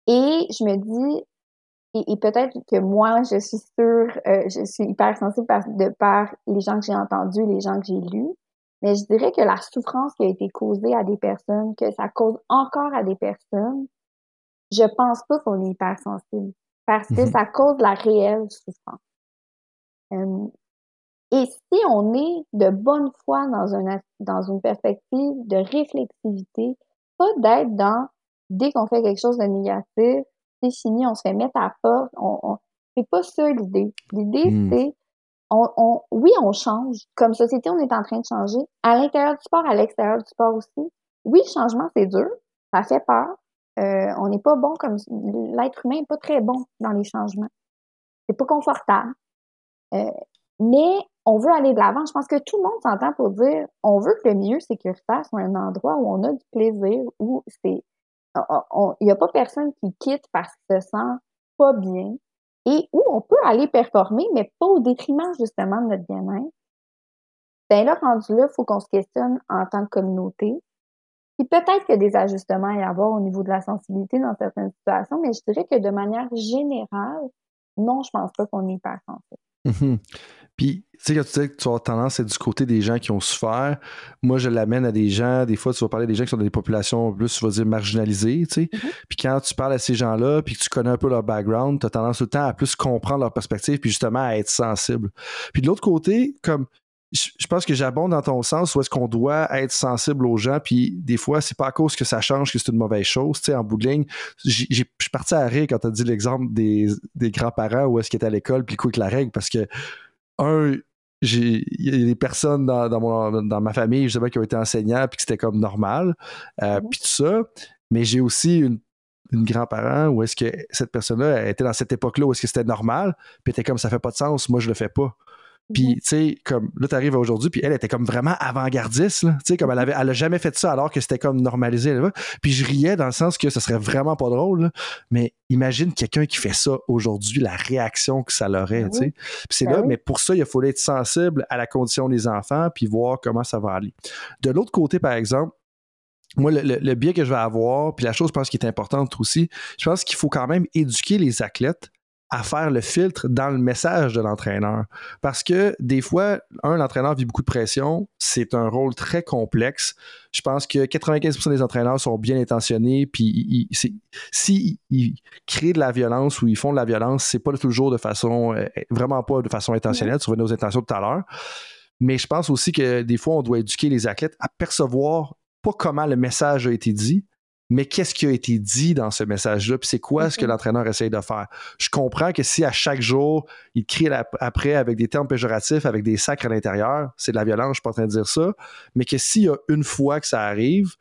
Et je me dis, et, peut-être que moi, je suis sûre, euh, je suis hyper sensible de par les gens que j'ai entendus, les gens que j'ai lus, mais je dirais que la souffrance qui a été causée à des personnes, que ça cause encore à des personnes, je pense pas qu'on est hypersensible parce que mm-hmm. ça cause la réelle souffrance. et si on est de bonne foi dans, un, dans une perspective de réflexivité, pas d'être dans dès qu'on fait quelque chose de négatif, c'est fini, on se fait mettre à porte. On, c'est pas ça l'idée. L'idée, hmm. c'est on, oui, on change. Comme société, on est en train de changer. À l'intérieur du sport, à l'extérieur du sport aussi. Oui, le changement, c'est dur. Ça fait peur. Euh, on n'est pas bon comme l'être humain n'est pas très bon dans les changements. C'est pas confortable. Euh, mais on veut aller de l'avant. Je pense que tout le monde s'entend pour dire on veut que le milieu sécuritaire soit un endroit où on a du plaisir, où c'est il n'y a pas personne qui quitte parce qu'il se sent pas bien et où on peut aller performer, mais pas au détriment justement de notre bien-être. Ben là, rendu là, il faut qu'on se questionne en tant que communauté. Puis peut-être qu'il y a des ajustements à y avoir au niveau de la sensibilité dans certaines situations, mais je dirais que de manière générale, non, je pense pas qu'on est hyper sensible. Mmh puis, tu sais, quand tu dis que tu as tendance à être du côté des gens qui ont souffert, moi, je l'amène à des gens, des fois, tu vas parler des gens qui sont dans des populations plus, tu vas dire, marginalisées, tu sais. Mm-hmm. Puis quand tu parles à ces gens-là, puis que tu connais un peu leur background, tu as tendance tout le temps à plus comprendre leur perspective, puis justement à être sensible. Puis de l'autre côté, comme je pense que j'abonde dans ton sens où est-ce qu'on doit être sensible aux gens, puis des fois, c'est pas à cause que ça change que c'est une mauvaise chose. Tu sais, en bout de ligne, je suis parti à rire quand tu as dit l'exemple des, des grands-parents où est-ce qu'ils étaient à l'école, puis quoi que la règle, parce que un, il y a des personnes dans, dans, ma famille, je sais pas, qui ont été enseignants, puis que c'était comme normal, euh, mhm. puis tout ça. Mais j'ai aussi une, une grand-parent où est-ce que cette personne-là était dans cette époque-là où est-ce que c'était normal, puis était comme ça fait pas de sens, moi je le fais pas. Puis, mhm. tu sais, comme là, tu arrives aujourd'hui, puis elle était comme vraiment avant-gardiste, tu sais, comme elle avait, elle a jamais fait ça alors que c'était comme normalisé. Là. Puis je riais dans le sens que ce serait vraiment pas drôle, mais imagine quelqu'un qui fait ça aujourd'hui, la réaction que ça l'aurait, ben tu sais. Puis c'est ben là, mais pour ça, il faut être sensible à la condition des enfants, puis voir comment ça va aller. De l'autre côté, par exemple, moi, le, le, biais que je vais avoir, puis la chose, je pense, qui est importante aussi, je pense qu'il faut quand même éduquer les athlètes à faire le filtre dans le message de l'entraîneur. Parce que des fois, un, l'entraîneur vit beaucoup de pression. C'est un rôle très complexe. Je pense que 95% des entraîneurs sont bien intentionnés. Puis s'ils ils créent de la violence ou ils font de la violence, c'est pas toujours de façon, euh, vraiment pas de façon intentionnelle. Tu revenais aux intentions tout à l'heure. Mais je pense aussi que des fois, on doit éduquer les athlètes à percevoir pas comment le message a été dit, mais qu'est-ce qui a été dit dans ce message-là, puis c'est quoi ce que mm-hmm. l'entraîneur essaye de faire? Je comprends que si à chaque jour, il crie après avec des termes péjoratifs, avec des sacres à l'intérieur, c'est de la violence, je suis pas en train de dire ça, mais que s'il y a une fois que ça arrive,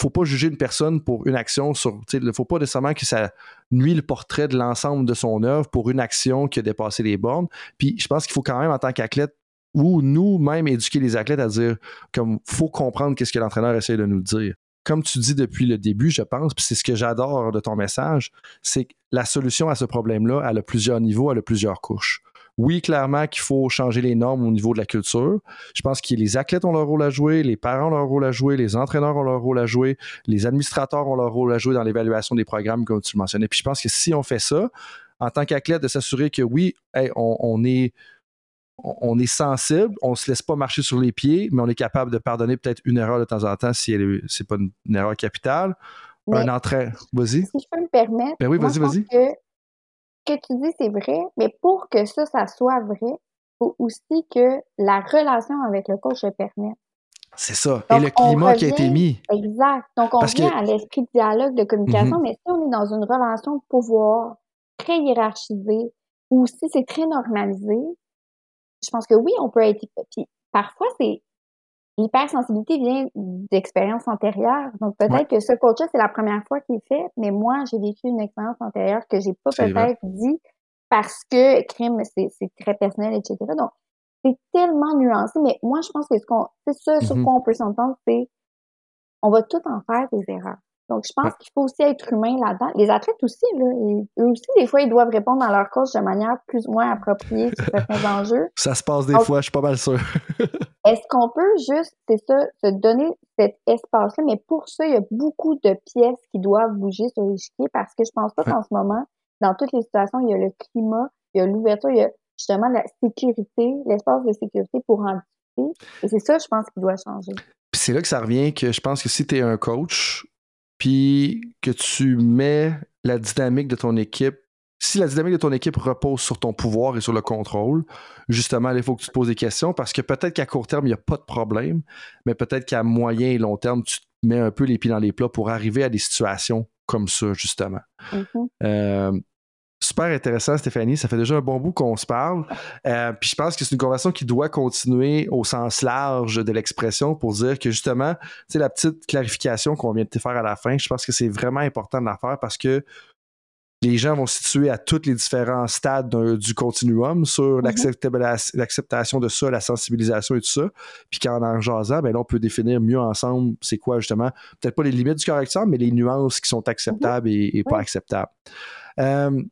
faut pas juger une personne pour une action sur. Il ne faut pas nécessairement que ça nuit le portrait de l'ensemble de son œuvre pour une action qui a dépassé les bornes. Puis je pense qu'il faut quand même, en tant qu'athlète, ou nous-mêmes éduquer les athlètes à dire comme faut comprendre qu'est-ce que l'entraîneur essaie de nous dire comme tu dis depuis le début, je pense, puis c'est ce que j'adore de ton message, c'est que la solution à ce problème-là, elle a plusieurs niveaux, elle a plusieurs couches. Oui, clairement qu'il faut changer les normes au niveau de la culture. Je pense que les athlètes ont leur rôle à jouer, les parents ont leur rôle à jouer, les entraîneurs ont leur rôle à jouer, les administrateurs ont leur rôle à jouer dans l'évaluation des programmes, comme tu le mentionnais. Puis je pense que si on fait ça, en tant qu'athlète, de s'assurer que oui, on est on est sensible, on se laisse pas marcher sur les pieds, mais on est capable de pardonner peut-être une erreur de temps en temps si ce c'est pas une, erreur capitale. un entraînement. Vas-y. Si je peux me permettre. Ben oui, vas-y, vas-y. Ce que tu dis, c'est vrai, mais pour que ça, ça soit vrai, il faut aussi que la relation avec le coach le permette. C'est ça. Et le climat qui a été mis. Exact. Donc, on vient à l'esprit de dialogue, de communication, mm-hmm. mais si on est dans une relation de pouvoir très hiérarchisée, ou si c'est très normalisé, je pense que oui, on peut être. Puis parfois, c'est l'hypersensibilité vient d'expériences antérieures. Donc peut-être que ce coach-là, c'est la première fois qu'il fait, mais moi, j'ai vécu une expérience antérieure que j'ai pas peut-être dit parce que crime, c'est très personnel, etc. Donc, c'est tellement nuancé, mais moi, je pense que ce qu'on, c'est ça sur mm-hmm. quoi on peut s'entendre, c'est on va tout en faire des erreurs. Donc, je pense qu'il faut aussi être humain là-dedans. Les athlètes aussi, là, eux aussi, des fois, ils doivent répondre à leur coach de manière plus ou moins appropriée sur certains enjeux. Ça se passe des fois, je suis pas mal sûr. est-ce qu'on peut juste, c'est ça, se donner cet espace-là? Mais pour ça, il y a beaucoup de pièces qui doivent bouger sur l'échiquier parce que je pense pas qu'en ce moment, dans toutes les situations, il y a le climat, il y a l'ouverture, il y a justement la sécurité, l'espace de sécurité pour anticiper. Et c'est ça, je pense, qui doit changer. Puis c'est là que ça revient que je pense que si tu es un coach, puis que tu mets la dynamique de ton équipe, si la dynamique de ton équipe repose sur ton pouvoir et sur le contrôle, justement, il faut que tu te poses des questions parce que peut-être qu'à court terme, il n'y a pas de problème, mais peut-être qu'à moyen et long terme, tu te mets un peu les pieds dans les plats pour arriver à des situations comme ça, justement. Mm-hmm. Euh, super intéressant, Stéphanie. Ça fait déjà un bon bout qu'on se parle. Euh, puis je pense que c'est une conversation qui doit continuer au sens large de l'expression pour dire que justement, c'est la petite clarification qu'on vient de te faire à la fin. Je pense que c'est vraiment important de la faire parce que les gens vont se situer à tous les différents stades du continuum sur mm-hmm. l'acceptation de ça, la sensibilisation et tout ça. Puis qu'en en jasant, ben là, on peut définir mieux ensemble c'est quoi justement, peut-être pas les limites du caractère, mais les nuances qui sont acceptables mm-hmm. et, pas acceptables. Euh,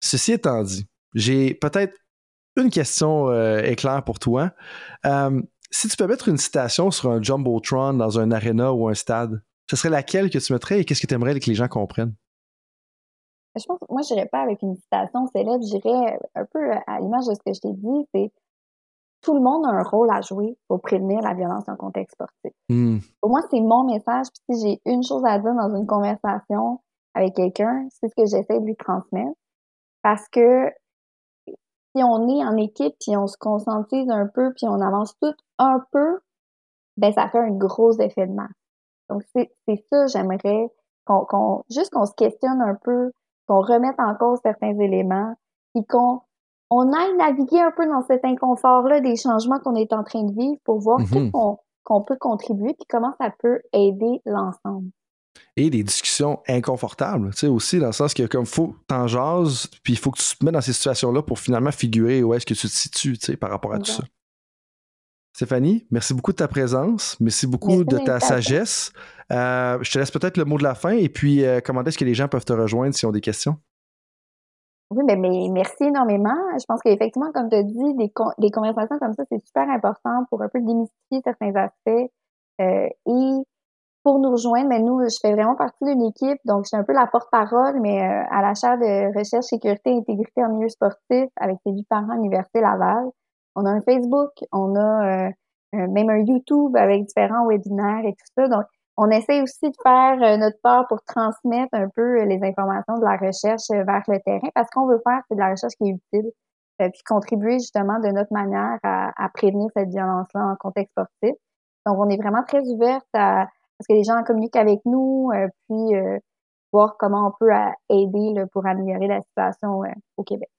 Ceci étant dit, j'ai peut-être une question euh, éclair pour toi. Euh, si tu peux mettre une citation sur un Jumbotron dans un arena ou un stade, ce serait laquelle que tu mettrais et qu'est-ce que tu aimerais que les gens comprennent? Je pense moi, je n'irais pas avec une citation célèbre, j'irais un peu à l'image de ce que je t'ai dit, c'est tout le monde a un rôle à jouer pour prévenir la violence en contexte sportif. Hmm. Pour moi, c'est mon message. Puis si j'ai une chose à dire dans une conversation avec quelqu'un, c'est ce que j'essaie de lui transmettre. Parce que si on est en équipe, puis on se conscientise un peu, puis on avance tout un peu, ben ça fait un gros effet de masse. Donc c'est ça, j'aimerais qu'on juste qu'on se questionne un peu, qu'on remette en cause certains éléments, puis qu'on on aille naviguer un peu dans cet inconfort-là des changements qu'on est en train de vivre pour voir mm qu'on peut contribuer, puis comment ça peut aider l'ensemble et des discussions inconfortables, tu sais, aussi, dans le sens que comme faut t'en jases, puis il faut que tu te mettes dans ces situations-là pour finalement figurer où est-ce que tu te situes, tu sais, par rapport à tout ça. Stéphanie, merci beaucoup de ta présence, merci beaucoup de ta sagesse. Euh, je te laisse peut-être le mot de la fin et puis euh, comment est-ce que les gens peuvent te rejoindre s'ils ont des questions? Oui, mais, merci énormément. Je pense qu'effectivement, comme tu as dit, des, des conversations comme ça, c'est super important pour un peu démystifier certains aspects euh, et pour nous rejoindre, mais nous, je fais vraiment partie d'une équipe, donc je suis un peu la porte-parole, mais euh, à la chaire de recherche, sécurité et intégrité en milieu sportif avec huit parents à Laval. On a un Facebook, on a euh, même un YouTube avec différents webinaires et tout ça. Donc, on essaie aussi de faire euh, notre part pour transmettre un peu les informations de la recherche vers le terrain parce qu'on veut faire, de la recherche qui est utile, puis contribuer justement de notre manière à, à prévenir cette violence-là en contexte sportif. Donc, on est vraiment très ouverte à parce que les gens communiquent avec nous, euh, puis euh, voir comment on peut euh, aider pour améliorer la situation au Québec.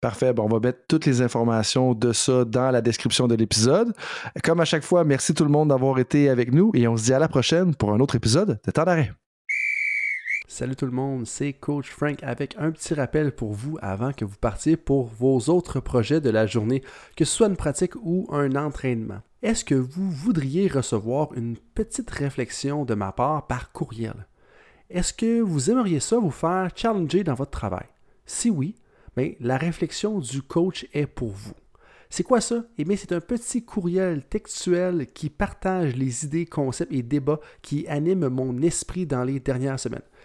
Parfait. Bon, on va mettre toutes les informations de ça dans la description de l'épisode. Comme à chaque fois, merci tout le monde d'avoir été avec nous et on se dit à la prochaine pour un autre épisode de Temps d'arrêt. Salut tout le monde, c'est Coach Frank avec un petit rappel pour vous avant que vous partiez pour vos autres projets de la journée, que ce soit une pratique ou un entraînement. Est-ce que vous voudriez recevoir une petite réflexion de ma part par courriel? Est-ce que vous aimeriez ça vous faire challenger dans votre travail? Si oui, mais la réflexion du coach est pour vous. C'est quoi ça? Eh bien, c'est un petit courriel textuel qui partage les idées, concepts et débats qui animent mon esprit dans les dernières semaines.